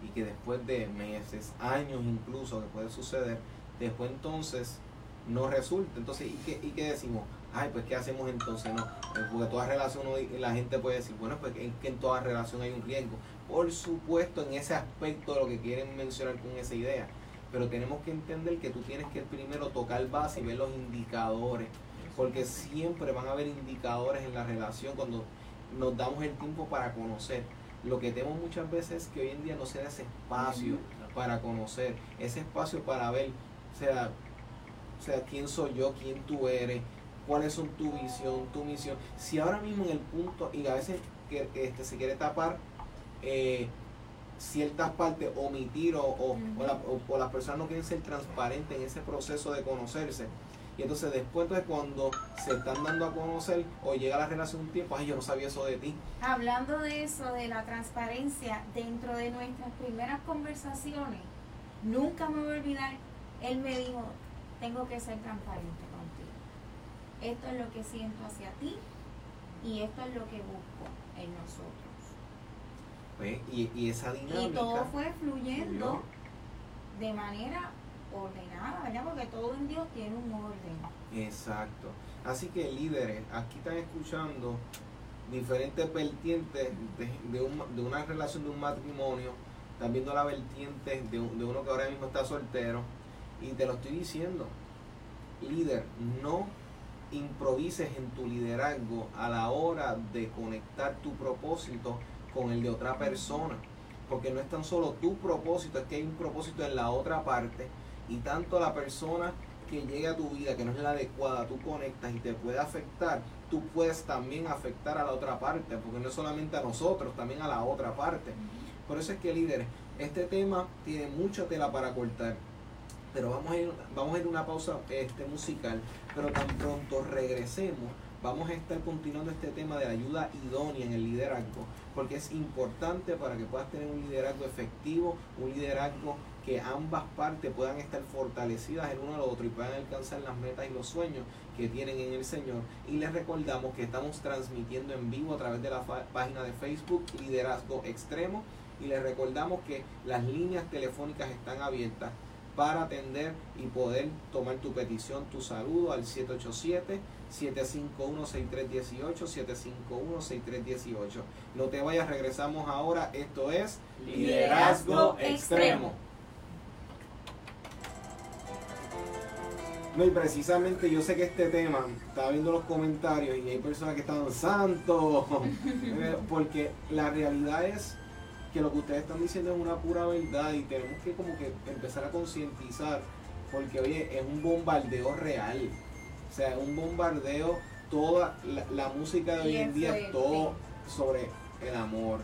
y que después de meses, años incluso que puede suceder, después entonces no resulta. Entonces, ¿y qué, ¿y qué decimos? Ay, pues ¿qué hacemos entonces? No, eh, porque toda relación, la gente puede decir, bueno, pues que en toda relación hay un riesgo. Por supuesto, en ese aspecto de lo que quieren mencionar con esa idea. Pero tenemos que entender que tú tienes que primero tocar base y ver los indicadores. Porque siempre van a haber indicadores en la relación cuando nos damos el tiempo para conocer. Lo que tenemos muchas veces es que hoy en día no se da ese espacio para conocer, ese espacio para ver, o sea, o sea, quién soy yo, quién tú eres, cuáles son tu visión, tu misión. Si ahora mismo en el punto, y a veces este, se quiere tapar eh, ciertas partes, omitir o, o, o, las personas no quieren ser transparentes en ese proceso de conocerse. Y entonces después de cuando se están dando a conocer o llega la relación un tiempo, ay, yo no sabía eso de ti. Hablando de eso, de la transparencia, dentro de nuestras primeras conversaciones, nunca me voy a olvidar, él me dijo, tengo que ser transparente. Esto es lo que siento hacia ti y esto es lo que busco en nosotros. Pues, y, y, esa dinámica. Y todo fue fluyendo de manera ordenada, ¿verdad? Porque todo en Dios tiene un orden. Exacto. Así que líderes, aquí están escuchando diferentes vertientes de, de, una relación de un matrimonio, están viendo la vertiente de, de uno que ahora mismo está soltero, y te lo estoy diciendo, líder, no improvises en tu liderazgo a la hora de conectar tu propósito con el de otra persona. Porque no es tan solo tu propósito, es que hay un propósito en la otra parte. Y tanto la persona que llega a tu vida, que no es la adecuada, tú conectas y te puede afectar, tú puedes también afectar a la otra parte, porque no es solamente a nosotros, también a la otra parte. Por eso es que líderes, este tema tiene mucha tela para cortar. Pero vamos a ir, vamos a ir una pausa este, musical, pero tan pronto regresemos, vamos a estar continuando este tema de ayuda idónea en el liderazgo, porque es importante para que puedas tener un liderazgo efectivo, un liderazgo que ambas partes puedan estar fortalecidas el uno al otro y puedan alcanzar las metas y los sueños que tienen en el Señor. Y les recordamos que estamos transmitiendo en vivo a través de la página de Facebook Liderazgo Extremo y les recordamos que las líneas telefónicas están abiertas para atender y poder tomar tu petición, tu saludo al 787 751-6318, 751-6318. No te vayas, regresamos ahora. Esto es Liderazgo, Extremo. No, y precisamente yo sé que este tema, estaba viendo los comentarios y hay personas que están santos, porque la realidad es que lo que ustedes están diciendo es una pura verdad y tenemos que como que empezar a concientizar, porque oye, es un bombardeo real. O sea, un bombardeo, toda la, música de hoy en día es todo sobre el amor.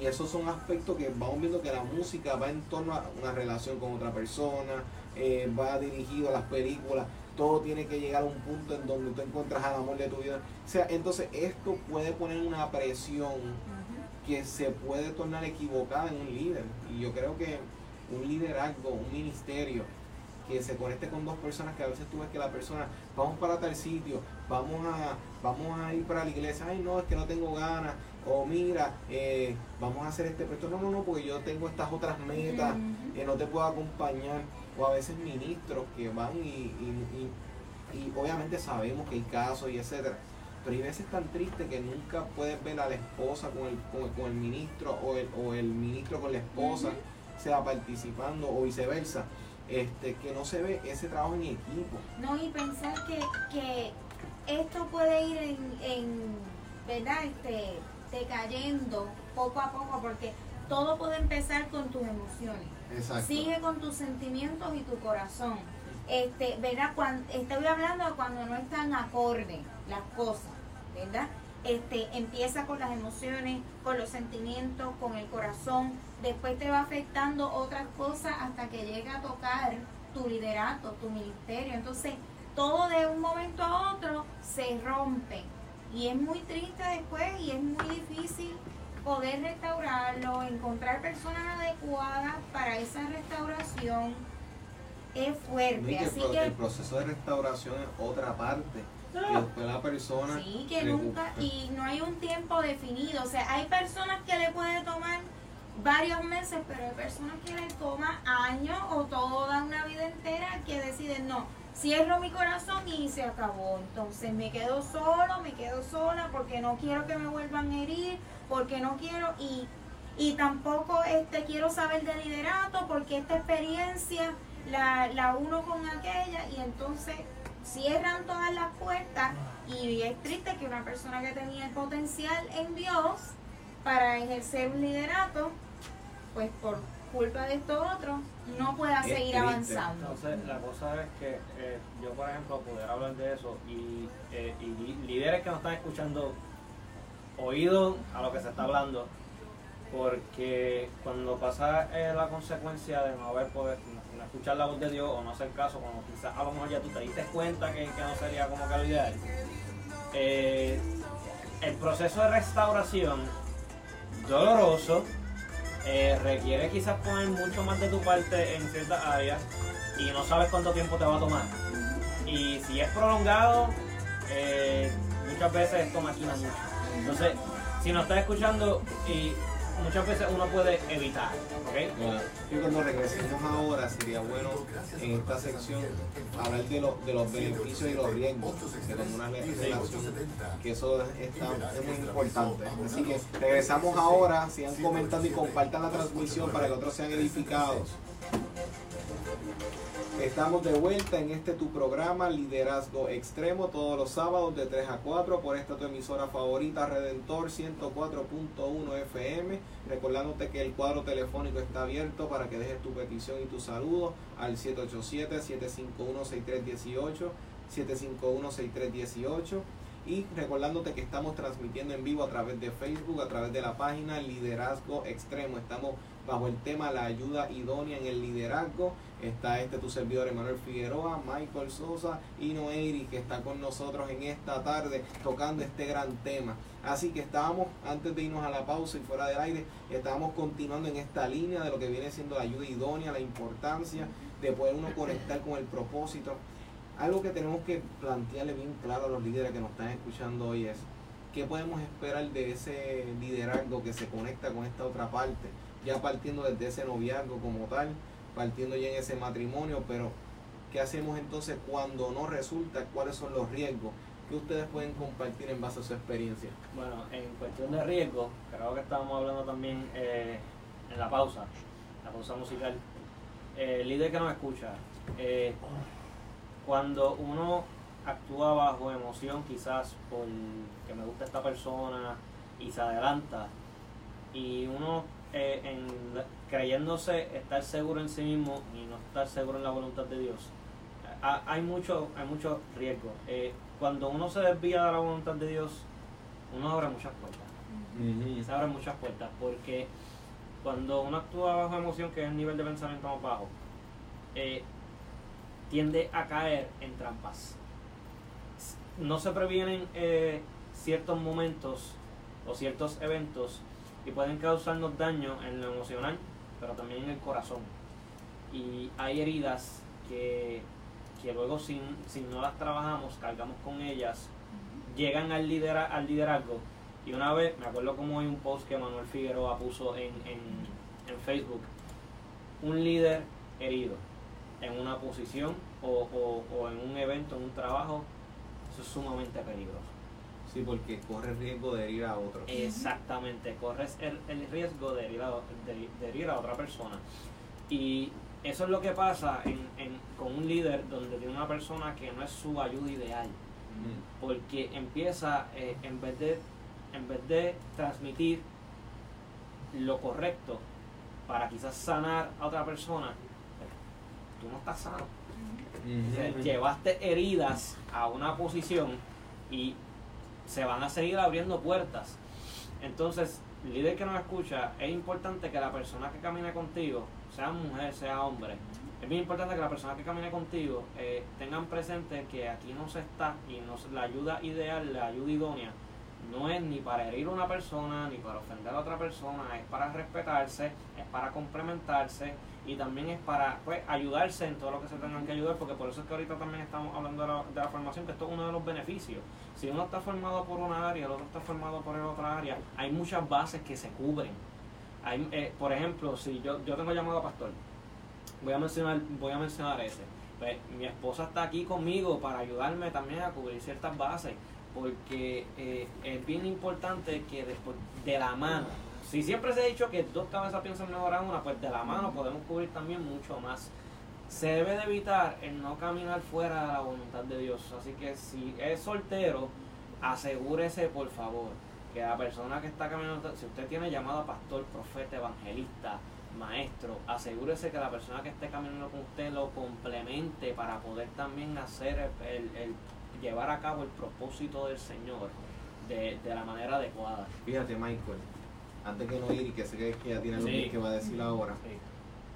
Y esos son aspectos que vamos viendo que la música va en torno a una relación con otra persona, eh, va dirigido a las películas, todo tiene que llegar a un punto en donde tú encuentras al amor de tu vida. O sea, entonces esto puede poner una presión que se puede tornar equivocada en un líder. Y yo creo que un liderazgo, un ministerio, que se conecte con dos personas que a veces tú ves que la persona, vamos para tal sitio, vamos a, vamos a ir para la iglesia, ay no, es que no tengo ganas, o mira, eh, vamos a hacer este proyecto, no, no, no, porque yo tengo estas otras metas, que no te puedo acompañar, o a veces ministros que van y, y, y, obviamente sabemos que hay casos y etcétera, pero hay veces tan triste que nunca puedes ver a la esposa con el, con, el ministro o el, o el ministro con la esposa, sea participando o viceversa este, que no se ve ese trabajo en equipo. No, y pensar que, que esto puede ir en, en ¿verdad? Este, decayendo poco a poco, porque todo puede empezar con tus emociones. Exacto. Sigue con tus sentimientos y tu corazón. Este, ¿verdad? Cuando, estoy hablando de cuando no están acorde las cosas, ¿verdad? Este, empieza con las emociones, con los sentimientos, con el corazón, después te va afectando otras cosas hasta que llega a tocar tu liderato, tu ministerio. Entonces, todo de un momento a otro se rompe. Y es muy triste después y es muy difícil poder restaurarlo, encontrar personas adecuadas para esa restauración. Es fuerte. Así que el proceso de restauración es otra parte después la persona sí que nunca y no hay un tiempo definido. O sea hay personas que le puede tomar varios meses pero hay personas que le toma años o toda una vida entera que deciden no cierro mi corazón y se acabó. Entonces me quedo solo, me quedo sola porque no quiero que me vuelvan a herir, porque no quiero y, y tampoco este, quiero saber de liderato porque esta experiencia la, la uno con aquella y entonces cierran todas las puertas y es triste que una persona que tenía el potencial en Dios para ejercer un liderato, pues por culpa de esto otro, no pueda seguir avanzando. Entonces, la cosa es que eh, yo, por ejemplo, poder hablar de eso y, eh, y líderes que nos están escuchando, oído a lo que se está hablando, porque cuando pasa eh, la consecuencia de no haber poder no, escuchar la voz de Dios o no hacer caso, cuando quizás a lo mejor ya tú te diste cuenta que, no sería como que lo ideal, el proceso de restauración doloroso, eh, requiere quizás poner mucho más de tu parte en ciertas áreas y no sabes cuánto tiempo te va a tomar. Y si es prolongado, eh, muchas veces esto maquina mucho. Entonces, si nos estás escuchando y muchas veces uno puede evitar. ¿okay? Y cuando regresemos ahora, sería bueno en esta sección hablar de, de los beneficios y los riesgos de una relación, que eso está, es muy importante. Así que regresamos ahora, sigan comentando y compartan la transmisión para que otros sean edificados. Estamos de vuelta en este tu programa Liderazgo Extremo todos los sábados de 3 a 4 por esta tu emisora favorita Redentor 104.1 FM. Recordándote que el cuadro telefónico está abierto para que dejes tu petición y tu saludo al 787-751-6318, 751-6318. Y recordándote que estamos transmitiendo en vivo a través de Facebook, a través de la página Liderazgo Extremo. Estamos bajo el tema La ayuda idónea en el liderazgo. Está este tu servidor Emanuel Figueroa, Michael Sosa y Noeri que está con nosotros en esta tarde tocando este gran tema. Así que estábamos, antes de irnos a la pausa y fuera del aire, estábamos continuando en esta línea de lo que viene siendo la ayuda idónea, la importancia de poder uno conectar con el propósito. Algo que tenemos que plantearle bien claro a los líderes que nos están escuchando hoy es, ¿qué podemos esperar de ese liderazgo que se conecta con esta otra parte? Ya partiendo desde ese noviazgo como tal, partiendo ya en ese matrimonio, pero ¿qué hacemos entonces cuando no resulta? ¿Cuáles son los riesgos? que ustedes pueden compartir en base a su experiencia? Bueno, en cuestión de riesgo, creo que estábamos hablando también eh, en la pausa, la pausa musical. Eh, líder que nos escucha, eh, cuando uno actúa bajo emoción, quizás por que me gusta esta persona y se adelanta, y uno en, creyéndose estar seguro en sí mismo y no estar seguro en la voluntad de Dios, hay mucho, hay mucho riesgo. Eh, cuando uno se desvía de la voluntad de Dios, uno abre muchas puertas. Se abren muchas puertas porque cuando uno actúa bajo emoción, que es el nivel de pensamiento más bajo, eh, tiende a caer en trampas. No se previenen eh, ciertos momentos o ciertos eventos y pueden causarnos daño en lo emocional, pero también en el corazón. Y hay heridas que, que luego si, si no las trabajamos, cargamos con ellas, llegan al, lidera, al liderazgo. Y una vez, me acuerdo como hay un post que Manuel Figueroa puso en, en, en Facebook, un líder herido en una posición o, o, o en un evento, en un trabajo, eso es sumamente peligroso. Sí, porque corres riesgo de herir a otro. Exactamente, corres el, el riesgo de herir, a, de, herir a otra persona. Y eso es lo que pasa en, en, con un líder donde tiene una persona que no es su ayuda ideal. Porque empieza, eh, en, vez de, en vez de transmitir lo correcto para quizás sanar a otra persona, tú no estás sano. llevaste heridas a una posición y se van a seguir abriendo puertas. Entonces, líder que nos escucha, es importante que la persona que camine contigo, sea mujer, sea hombre, es bien importante que la persona que camine contigo eh, tengan presente que aquí no se está y no, la ayuda ideal, la ayuda idónea, no es ni para herir a una persona, ni para ofender a otra persona, es para respetarse, es para complementarse y también es para pues, ayudarse en todo lo que se tengan que ayudar, porque por eso es que ahorita también estamos hablando de la, de la formación, que esto es uno de los beneficios. Si uno está formado por una área, el otro está formado por otra área, hay muchas bases que se cubren. Hay, eh, por ejemplo, si yo, yo tengo llamado a pastor, voy a mencionar, voy a mencionar ese. pues, mi esposa está aquí conmigo para ayudarme también a cubrir ciertas bases, porque eh, es bien importante que después de la mano, si siempre se ha dicho que dos cabezas piensan mejor a una, pues de la mano podemos cubrir también mucho más. Se debe de evitar el no caminar fuera de la voluntad de Dios. Así que si es soltero, asegúrese por favor que la persona que está caminando, si usted tiene llamado a pastor, profeta, evangelista, maestro, asegúrese que la persona que esté caminando con usted lo complemente para poder también hacer el, el llevar a cabo el propósito del Señor de, de la manera adecuada. Fíjate, Michael, antes que no ir y que sé que ya tiene lo Sí. que va a decir ahora, Sí.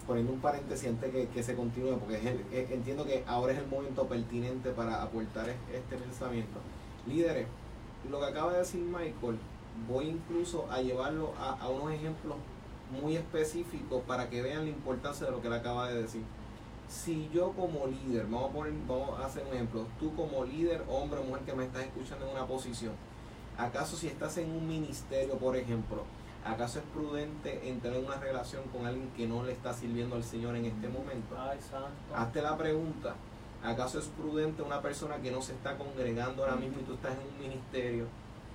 Poniendo un paréntesis antes que, que se continúe, porque entiendo que ahora es el momento pertinente para aportar es- este pensamiento. Líderes, lo que acaba de decir Michael, voy incluso a llevarlo a, a unos ejemplos muy específicos para que vean la importancia de lo que él acaba de decir. Si yo como líder, vamos a, poner, vamos a hacer un ejemplo, tú como líder, hombre o mujer que me estás escuchando en una posición, ¿acaso si estás en un ministerio, por ejemplo, ¿acaso es prudente entrar en una relación con alguien que no le está sirviendo al Señor en este momento? Ay, santo. Hazte la pregunta, ¿acaso es prudente una persona que no se está congregando ahora mismo y tú estás en un ministerio?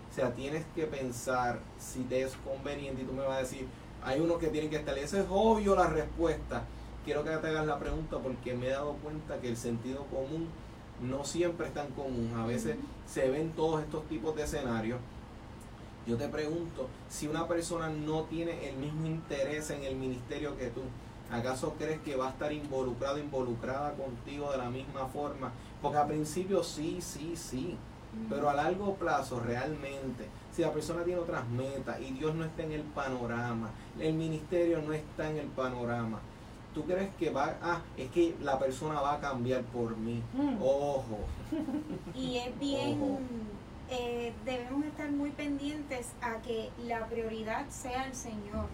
O sea, tienes que pensar si te es conveniente y tú me vas a decir, hay unos que tienen que estar, y eso es obvio la respuesta. Quiero que te hagas la pregunta porque me he dado cuenta que el sentido común no siempre es tan común. A veces se ven todos estos tipos de escenarios. Yo te pregunto, si una persona no tiene el mismo interés en el ministerio que tú, ¿acaso crees que va a estar involucrado, involucrada contigo de la misma forma? Porque al principio sí, sí, sí, pero a largo plazo realmente, si la persona tiene otras metas y Dios no está en el panorama, el ministerio no está en el panorama, ¿tú crees que va, ah, es que la persona va a cambiar por mí? Mm. Ojo, Y es bien, Ojo. Eh, debemos estar muy pendientes a que la prioridad sea el Señor.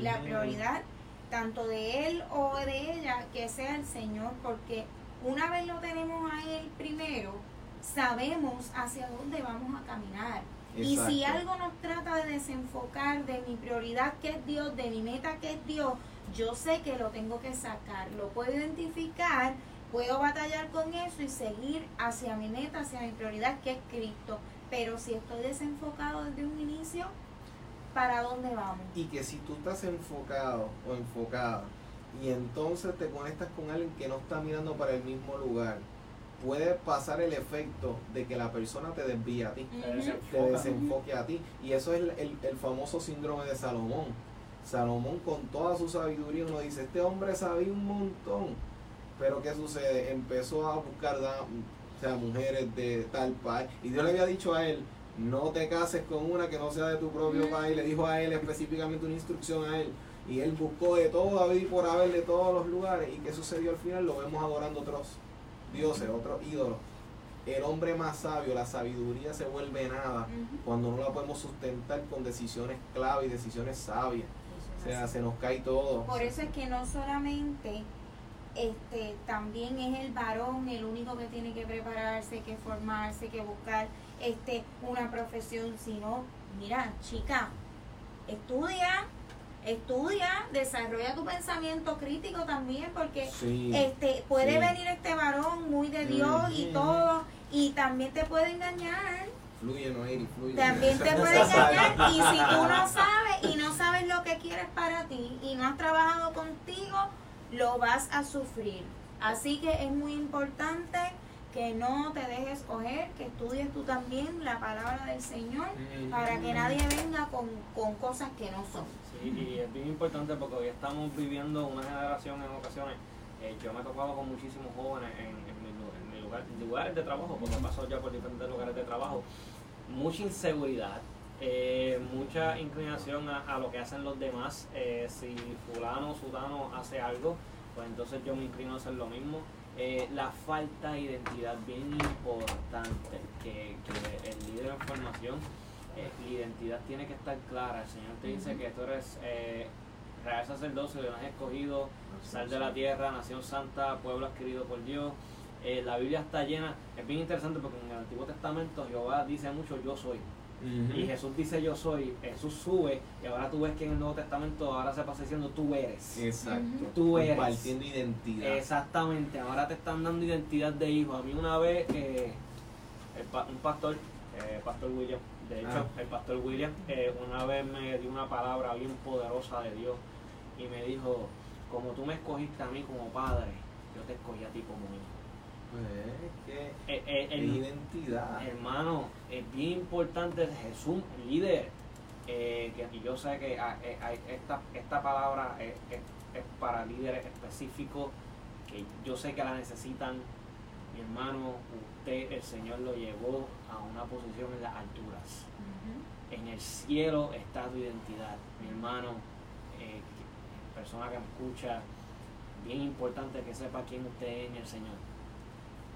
La prioridad tanto de él o de ella que sea el Señor, porque una vez lo tenemos a Él primero, sabemos hacia dónde vamos a caminar. Y si algo nos trata de desenfocar de mi prioridad que es Dios, de mi meta que es Dios, yo sé que lo tengo que sacar, lo puedo identificar, puedo batallar con eso y seguir hacia mi meta, hacia mi prioridad que es Cristo. Pero si estoy desenfocado desde un inicio, ¿para dónde vamos? Y que si tú estás enfocado o enfocada y entonces te conectas con alguien que no está mirando para el mismo lugar, puede pasar el efecto de que la persona te desvíe a ti, te desenfoque a ti. Y eso es el, el- el famoso síndrome de Salomón. Salomón con toda su sabiduría uno dice, este hombre sabía un montón. Pero ¿qué sucede? Empezó a buscar o sea, mujeres de tal país. Y Dios le había dicho a él, no te cases con una que no sea de tu propio Mm. país. Le dijo a él específicamente una instrucción a él. Y él buscó de todo David por haber de todos los lugares. ¿Y qué sucedió al final? Lo vemos adorando otros dioses, otros ídolos. El hombre más sabio, la sabiduría se vuelve nada cuando no la podemos sustentar con decisiones clave y decisiones sabias. O sea, se nos cae todo. Por eso es que no solamente este también es el varón el único que tiene que prepararse, que formarse, que buscar este una profesión, sino mira, chica, estudia, estudia, desarrolla tu pensamiento crítico también porque Sí. este puede sí. venir este varón muy de Dios y todo y también te puede engañar. Fluye, Noel, fluye. También te puede engañar y si tú no sabes y no sabes lo que quieres para ti y no has trabajado contigo, lo vas a sufrir. Así que es muy importante que no te dejes coger, que estudies tú también la palabra del Señor para que nadie venga con, con cosas que no son. Sí, y es bien importante porque hoy estamos viviendo una generación en ocasiones. eh, yo me he tocado con muchísimos jóvenes en, en mi, lu- en mi lugar, en lugares de trabajo, porque he pasado ya por diferentes lugares de trabajo. Mucha inseguridad, eh, mucha inclinación a, a lo que hacen los demás. eh, si fulano o sudano hace algo, pues entonces yo me inclino a hacer lo mismo. Eh, la falta de identidad bien importante que, que el líder en formación eh, la identidad tiene que estar clara. El Señor te dice que tú eres real sacerdocio, león escogido, sal de la tierra, nación santa, pueblo adquirido por Dios. La Biblia está llena, es bien interesante porque en el Antiguo Testamento Jehová dice mucho yo soy. Y Jesús dice yo soy, Jesús sube y ahora tú ves que en el Nuevo Testamento ahora se pasa diciendo tú eres. Exacto. Tú eres. Compartiendo identidad. Exactamente, ahora te están dando identidad de hijo. A mí una vez eh, un pastor, eh, Pastor William, de hecho, Ah. el Pastor William, eh, una vez me dio una palabra bien poderosa de Dios y me dijo, como tú me escogiste a mí como padre, yo te escogí a ti como hijo. Es que Eh, eh, el- identidad. Hermano, es bien importante Jesús, líder. eh, que, y yo sé que ah, eh, hay esta, esta palabra es, es- es para líderes específicos que yo sé que la necesitan. Mi hermano, usted, el Señor lo llevó a una posición en las alturas. En el cielo está tu identidad. Mi hermano, eh, persona que me escucha, bien importante que sepa quién usted es en el Señor.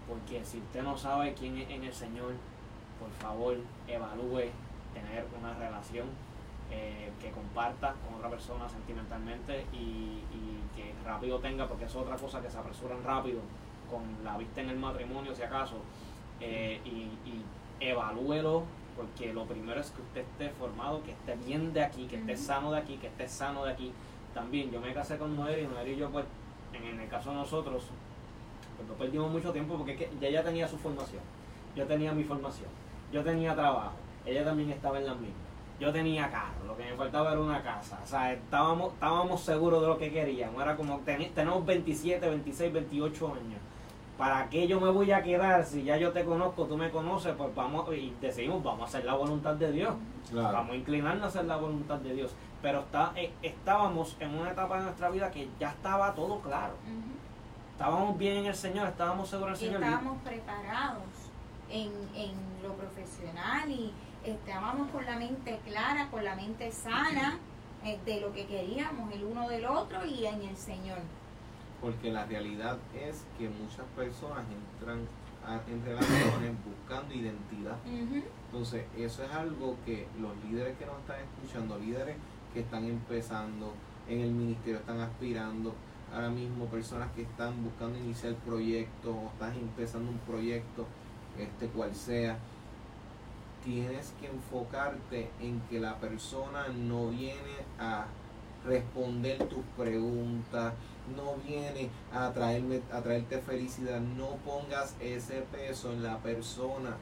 Porque si usted no sabe quién es en el Señor, por favor, evalúe tener una relación eh, que comparta con otra persona sentimentalmente y, y que rápido tenga, porque es otra cosa que se apresuran rápido con la vista en el matrimonio, si acaso, eh, y, y evalúelo, porque lo primero es que usted esté formado, que esté bien de aquí, que esté sano de aquí, que esté sano de aquí. También yo me casé con Noel y Noel y yo, pues, en, en el caso de nosotros, pues no perdimos mucho tiempo porque es que ya ella tenía su formación, yo tenía mi formación, yo tenía trabajo, ella también estaba en la misma. Yo tenía carro, lo que me faltaba era una casa. O sea, estábamos, estábamos seguros de lo que queríamos. Era como, teni- tenemos 27, 26, 28 años. ¿Para qué yo me voy a quedar si ya yo te conozco, tú me conoces? Pues vamos, y decidimos, vamos a hacer la voluntad de Dios. Claro. Vamos a inclinarnos a hacer la voluntad de Dios. Pero está, eh, estábamos en una etapa de nuestra vida que ya estaba todo claro. Estábamos bien en el Señor, estábamos seguros en el Señor. estábamos preparados en, en lo profesional y estábamos con la mente clara, con la mente sana eh, de lo que queríamos el uno del otro y en el Señor. Porque la realidad es que muchas personas entran a- en relaciones buscando identidad. Entonces, eso es algo que los líderes que nos están escuchando, líderes que están empezando en el ministerio, están aspirando, ahora mismo personas que están buscando iniciar proyectos o están empezando un proyecto, este cual sea, tienes que enfocarte en que la persona no viene a responder tus preguntas, no viene a, traerme, a traerte felicidad, no pongas ese peso en la persona,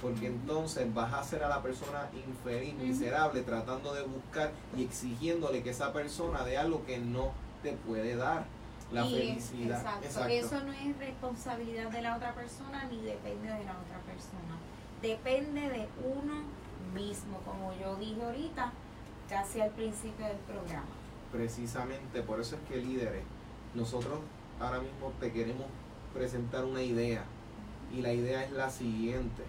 porque entonces vas a hacer a la persona infeliz, miserable, tratando de buscar y exigiéndole que esa persona dé algo que no te puede dar. La Y es- felicidad. exacto. Exacto. Eso no es responsabilidad de la otra persona ni depende de la otra persona. Depende de uno mismo, como yo dije ahorita, casi al principio del programa. Precisamente por eso es que líderes, nosotros ahora mismo te queremos presentar una idea y la idea es la siguiente.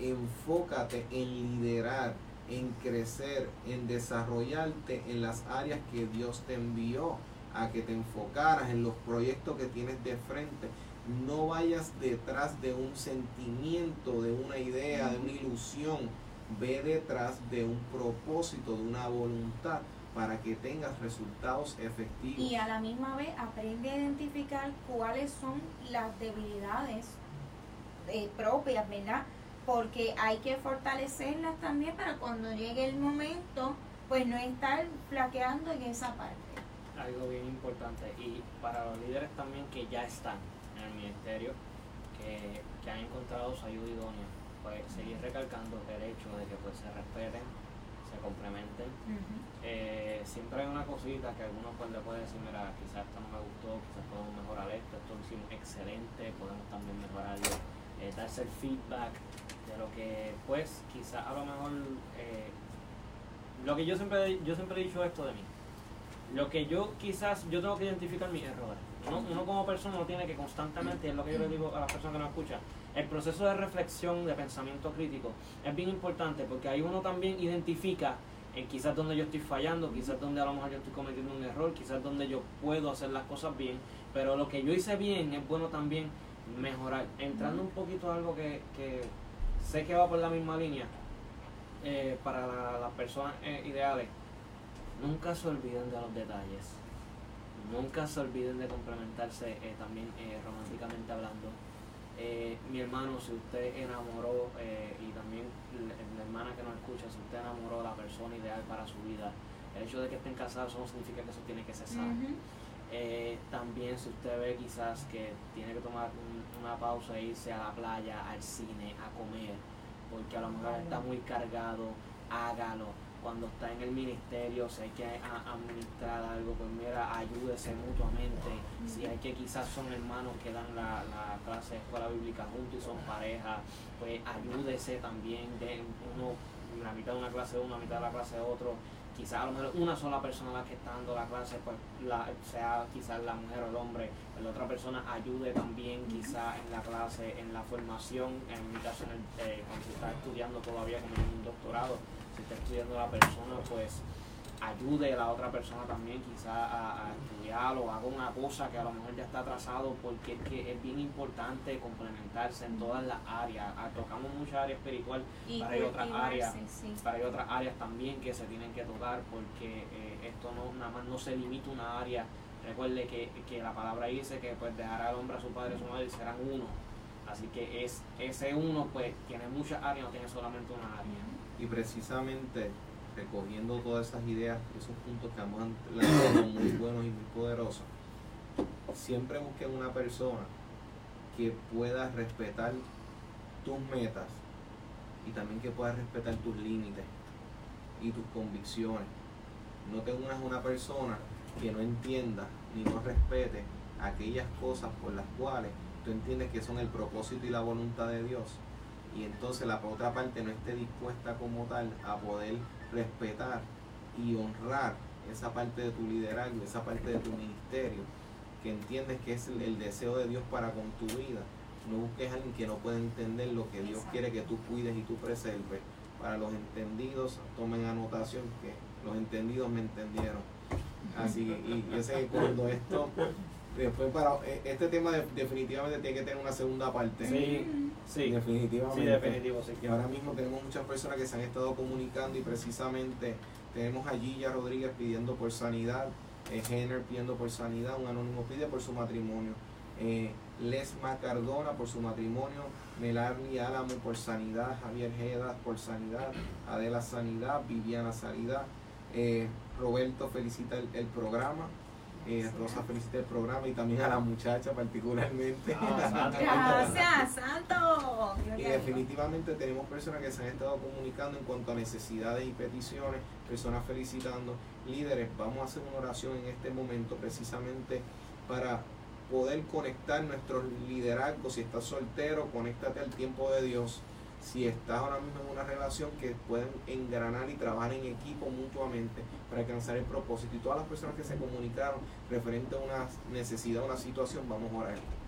Enfócate en liderar, en crecer, en desarrollarte en las áreas que Dios te envió a que te enfocaras en los proyectos que tienes de frente. No vayas detrás de un sentimiento, de una idea, de una ilusión. Ve detrás de un propósito, de una voluntad para que tengas resultados efectivos. Y a la misma vez aprende a identificar cuáles son las debilidades eh, propias, ¿verdad? Porque hay que fortalecerlas también para cuando llegue el momento, pues no estar flaqueando en esa parte. Algo bien importante y para los líderes también que ya están en el ministerio, que, que han encontrado su ayuda idónea, pues seguir recalcando el hecho de que pues se respeten, se complementen. Eh, siempre hay una cosita que algunos pues le pueden decir, mira, quizás esto no me gustó, quizás podemos mejorar esto, esto lo hicimos excelente, podemos también mejorarlo, eh, darse el feedback de lo que pues quizás a lo mejor eh, lo que yo siempre yo siempre he dicho esto de mí lo que yo quizás yo tengo que identificar mis errores. Uno, como persona no tiene que constantemente es lo que yo le digo a las personas que nos escuchan el proceso de reflexión de pensamiento crítico es bien importante porque ahí uno también identifica en quizás donde yo estoy fallando quizás donde a lo mejor yo estoy cometiendo un error quizás donde yo puedo hacer las cosas bien pero lo que yo hice bien es bueno también mejorar. Entrando un poquito a algo que, que sé que va por la misma línea eh, para la- las personas eh, ideales nunca se olviden de los detalles nunca se olviden de complementarse eh, también eh, románticamente hablando Eh, mi hermano, si usted enamoró, y también la, hermana que nos escucha, si usted enamoró a la persona ideal para su vida, el hecho de que estén casados no significa que eso tiene que cesar. También si usted ve quizás que tiene que tomar una pausa e irse a la playa, al cine, a comer, porque a lo mejor está muy cargado, hágalo. Cuando está en el ministerio, si hay que administrar algo, pues mira, ayúdese mutuamente. Si hay que quizás son hermanos que dan la, clase de escuela bíblica juntos y son pareja, pues ayúdese también de uno, la mitad de una clase de uno, la mitad de la clase de otro. Quizás a lo mejor una sola persona la que está dando la clase, pues la, sea quizás la mujer o el hombre, la otra persona ayude también quizás en la clase, en la formación, en mi caso, en eh, cuando se está estudiando todavía como en un doctorado, si está estudiando la persona, pues ayude a la otra persona también quizá a, estudiar o haga una cosa que a lo mejor ya está atrasado porque es que es bien importante complementarse en todas las áreas. Ah, tocamos muchas áreas espiritual, para hay otras áreas, para hay otras áreas también que se tienen que tocar porque eh, esto no nada más no se limita a una área. Recuerde que, que la palabra dice que pues dejará al hombre a su padre y a su madre y serán uno. Así que es ese uno pues tiene muchas áreas, no tiene solamente una área. Y precisamente recogiendo todas esas ideas, esos puntos que hemos lanzado muy buenos y muy poderosos, siempre busquen una persona que pueda respetar tus metas y también que pueda respetar tus límites y tus convicciones. No te unas a una persona que no entienda ni no respete aquellas cosas por las cuales tú entiendes que son el propósito y la voluntad de Dios y entonces la otra parte no esté dispuesta como tal a poder respetar y honrar esa parte de tu liderazgo, esa parte de tu ministerio, que entiendes que es el, deseo de Dios para con tu vida. No busques a alguien que no pueda entender lo que Dios quiere que tú cuides y tú preserves. Para los entendidos, tomen anotación que los entendidos me entendieron. Así y yo sé que cuando esto después para e, este tema definitivamente tiene que tener una segunda parte. Sí, sí. Definitivamente. Sí, definitivo, sí. Y ahora mismo tenemos muchas personas que se han estado comunicando y precisamente tenemos a Gilla Rodríguez pidiendo por sanidad, eh, Henner pidiendo por sanidad, un anónimo pide por su matrimonio, eh, Lesma Cardona por su matrimonio, Melarni Álamo por sanidad, Javier Jedas por sanidad, Adela Sanidad, Viviana Sanidad, eh, Roberto felicita el programa, eh, Rosa felicita el programa y también a la muchacha particularmente. Ah, Gracias, Santo. Y definitivamente tenemos personas que se han estado comunicando en cuanto a necesidades y peticiones, personas felicitando. Líderes, vamos a hacer una oración en este momento precisamente para poder conectar nuestros liderazgos. Si estás soltero, conéctate al tiempo de Dios si estás ahora mismo en una relación que pueden engranar y trabajar en equipo mutuamente para alcanzar el propósito. Y todas las personas que se comunicaron referente a una necesidad, una situación, vamos a orar.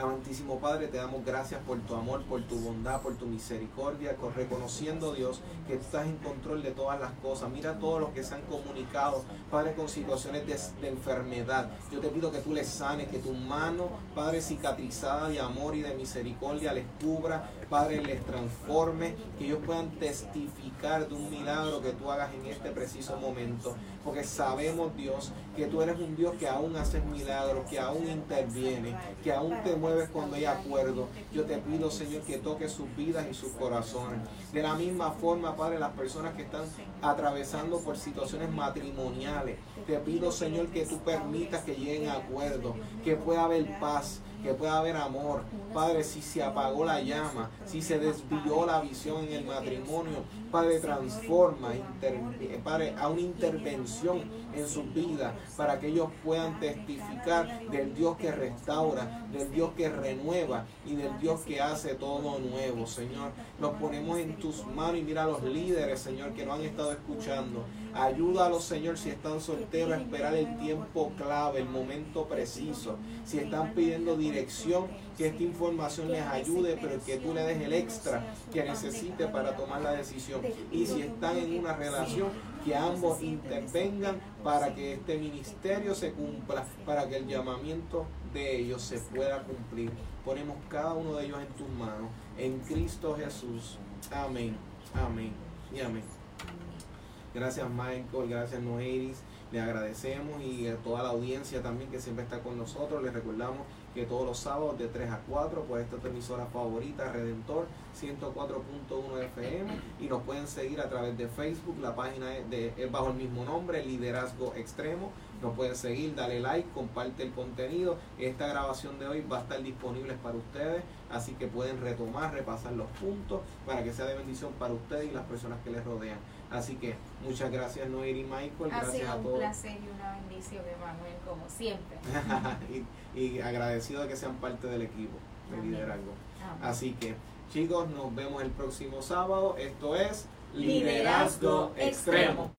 Amantísimo Padre, te damos gracias por tu amor, por tu bondad, por tu misericordia, reconociendo Dios que tú estás en control de todas las cosas. Mira todos los que se han comunicado, Padre, con situaciones de, enfermedad. Yo te pido que tú les sanes, que tu mano, Padre, cicatrizada de amor y de misericordia les cubra, Padre, les transforme, que ellos puedan testificar de un milagro que tú hagas en este preciso momento. Porque sabemos, Dios, que tú eres un Dios que aún haces milagros, que aún interviene, que aún te mueves cuando hay acuerdo. Yo te pido, Señor, que toques sus vidas y sus corazones. De la misma forma, Padre, las personas que están atravesando por situaciones matrimoniales, te pido, Señor, que tú permitas que lleguen a acuerdo, que pueda haber paz, que pueda haber amor. Padre, si se apagó la llama, si se desvió la visión en el matrimonio, Padre, transforma, eh, Padre, a una intervención en sus vidas para que ellos puedan testificar del Dios que restaura, del Dios que renueva y del Dios que hace todo nuevo, Señor. Nos ponemos en tus manos y mira a los líderes, Señor, que no han estado escuchando. Ayúdalos, Señor, si están solteros a esperar el tiempo clave, el momento preciso. Si están pidiendo dirección, que esta información les ayude, pero que tú le des el extra que necesite para tomar la decisión. Y si están en una relación, que ambos intervengan para que este ministerio se cumpla, para que el llamamiento de ellos se pueda cumplir. Ponemos cada uno de ellos en tus manos, en Cristo Jesús. Amén, amén y amén. Gracias Michael, gracias Noeris, le agradecemos y a toda la audiencia también que siempre está con nosotros. Les recordamos que todos los sábados de 3 a 4 por esta emisora favorita, Redentor 104.1 FM y nos pueden seguir a través de Facebook, la página es bajo el mismo nombre, Liderazgo Extremo. Nos pueden seguir, dale like, comparte el contenido. Esta grabación de hoy va a estar disponible para ustedes, así que pueden retomar, repasar los puntos para que sea de bendición para ustedes y las personas que les rodean. Así que muchas gracias Noir y Michael, Ha gracias sido a un todos. placer y una bendición, Emanuel, como siempre. y, y agradecido de que sean parte del equipo de Amén. liderazgo. Amén. Así que, chicos, nos vemos el próximo sábado. Esto es Liderazgo Extremo.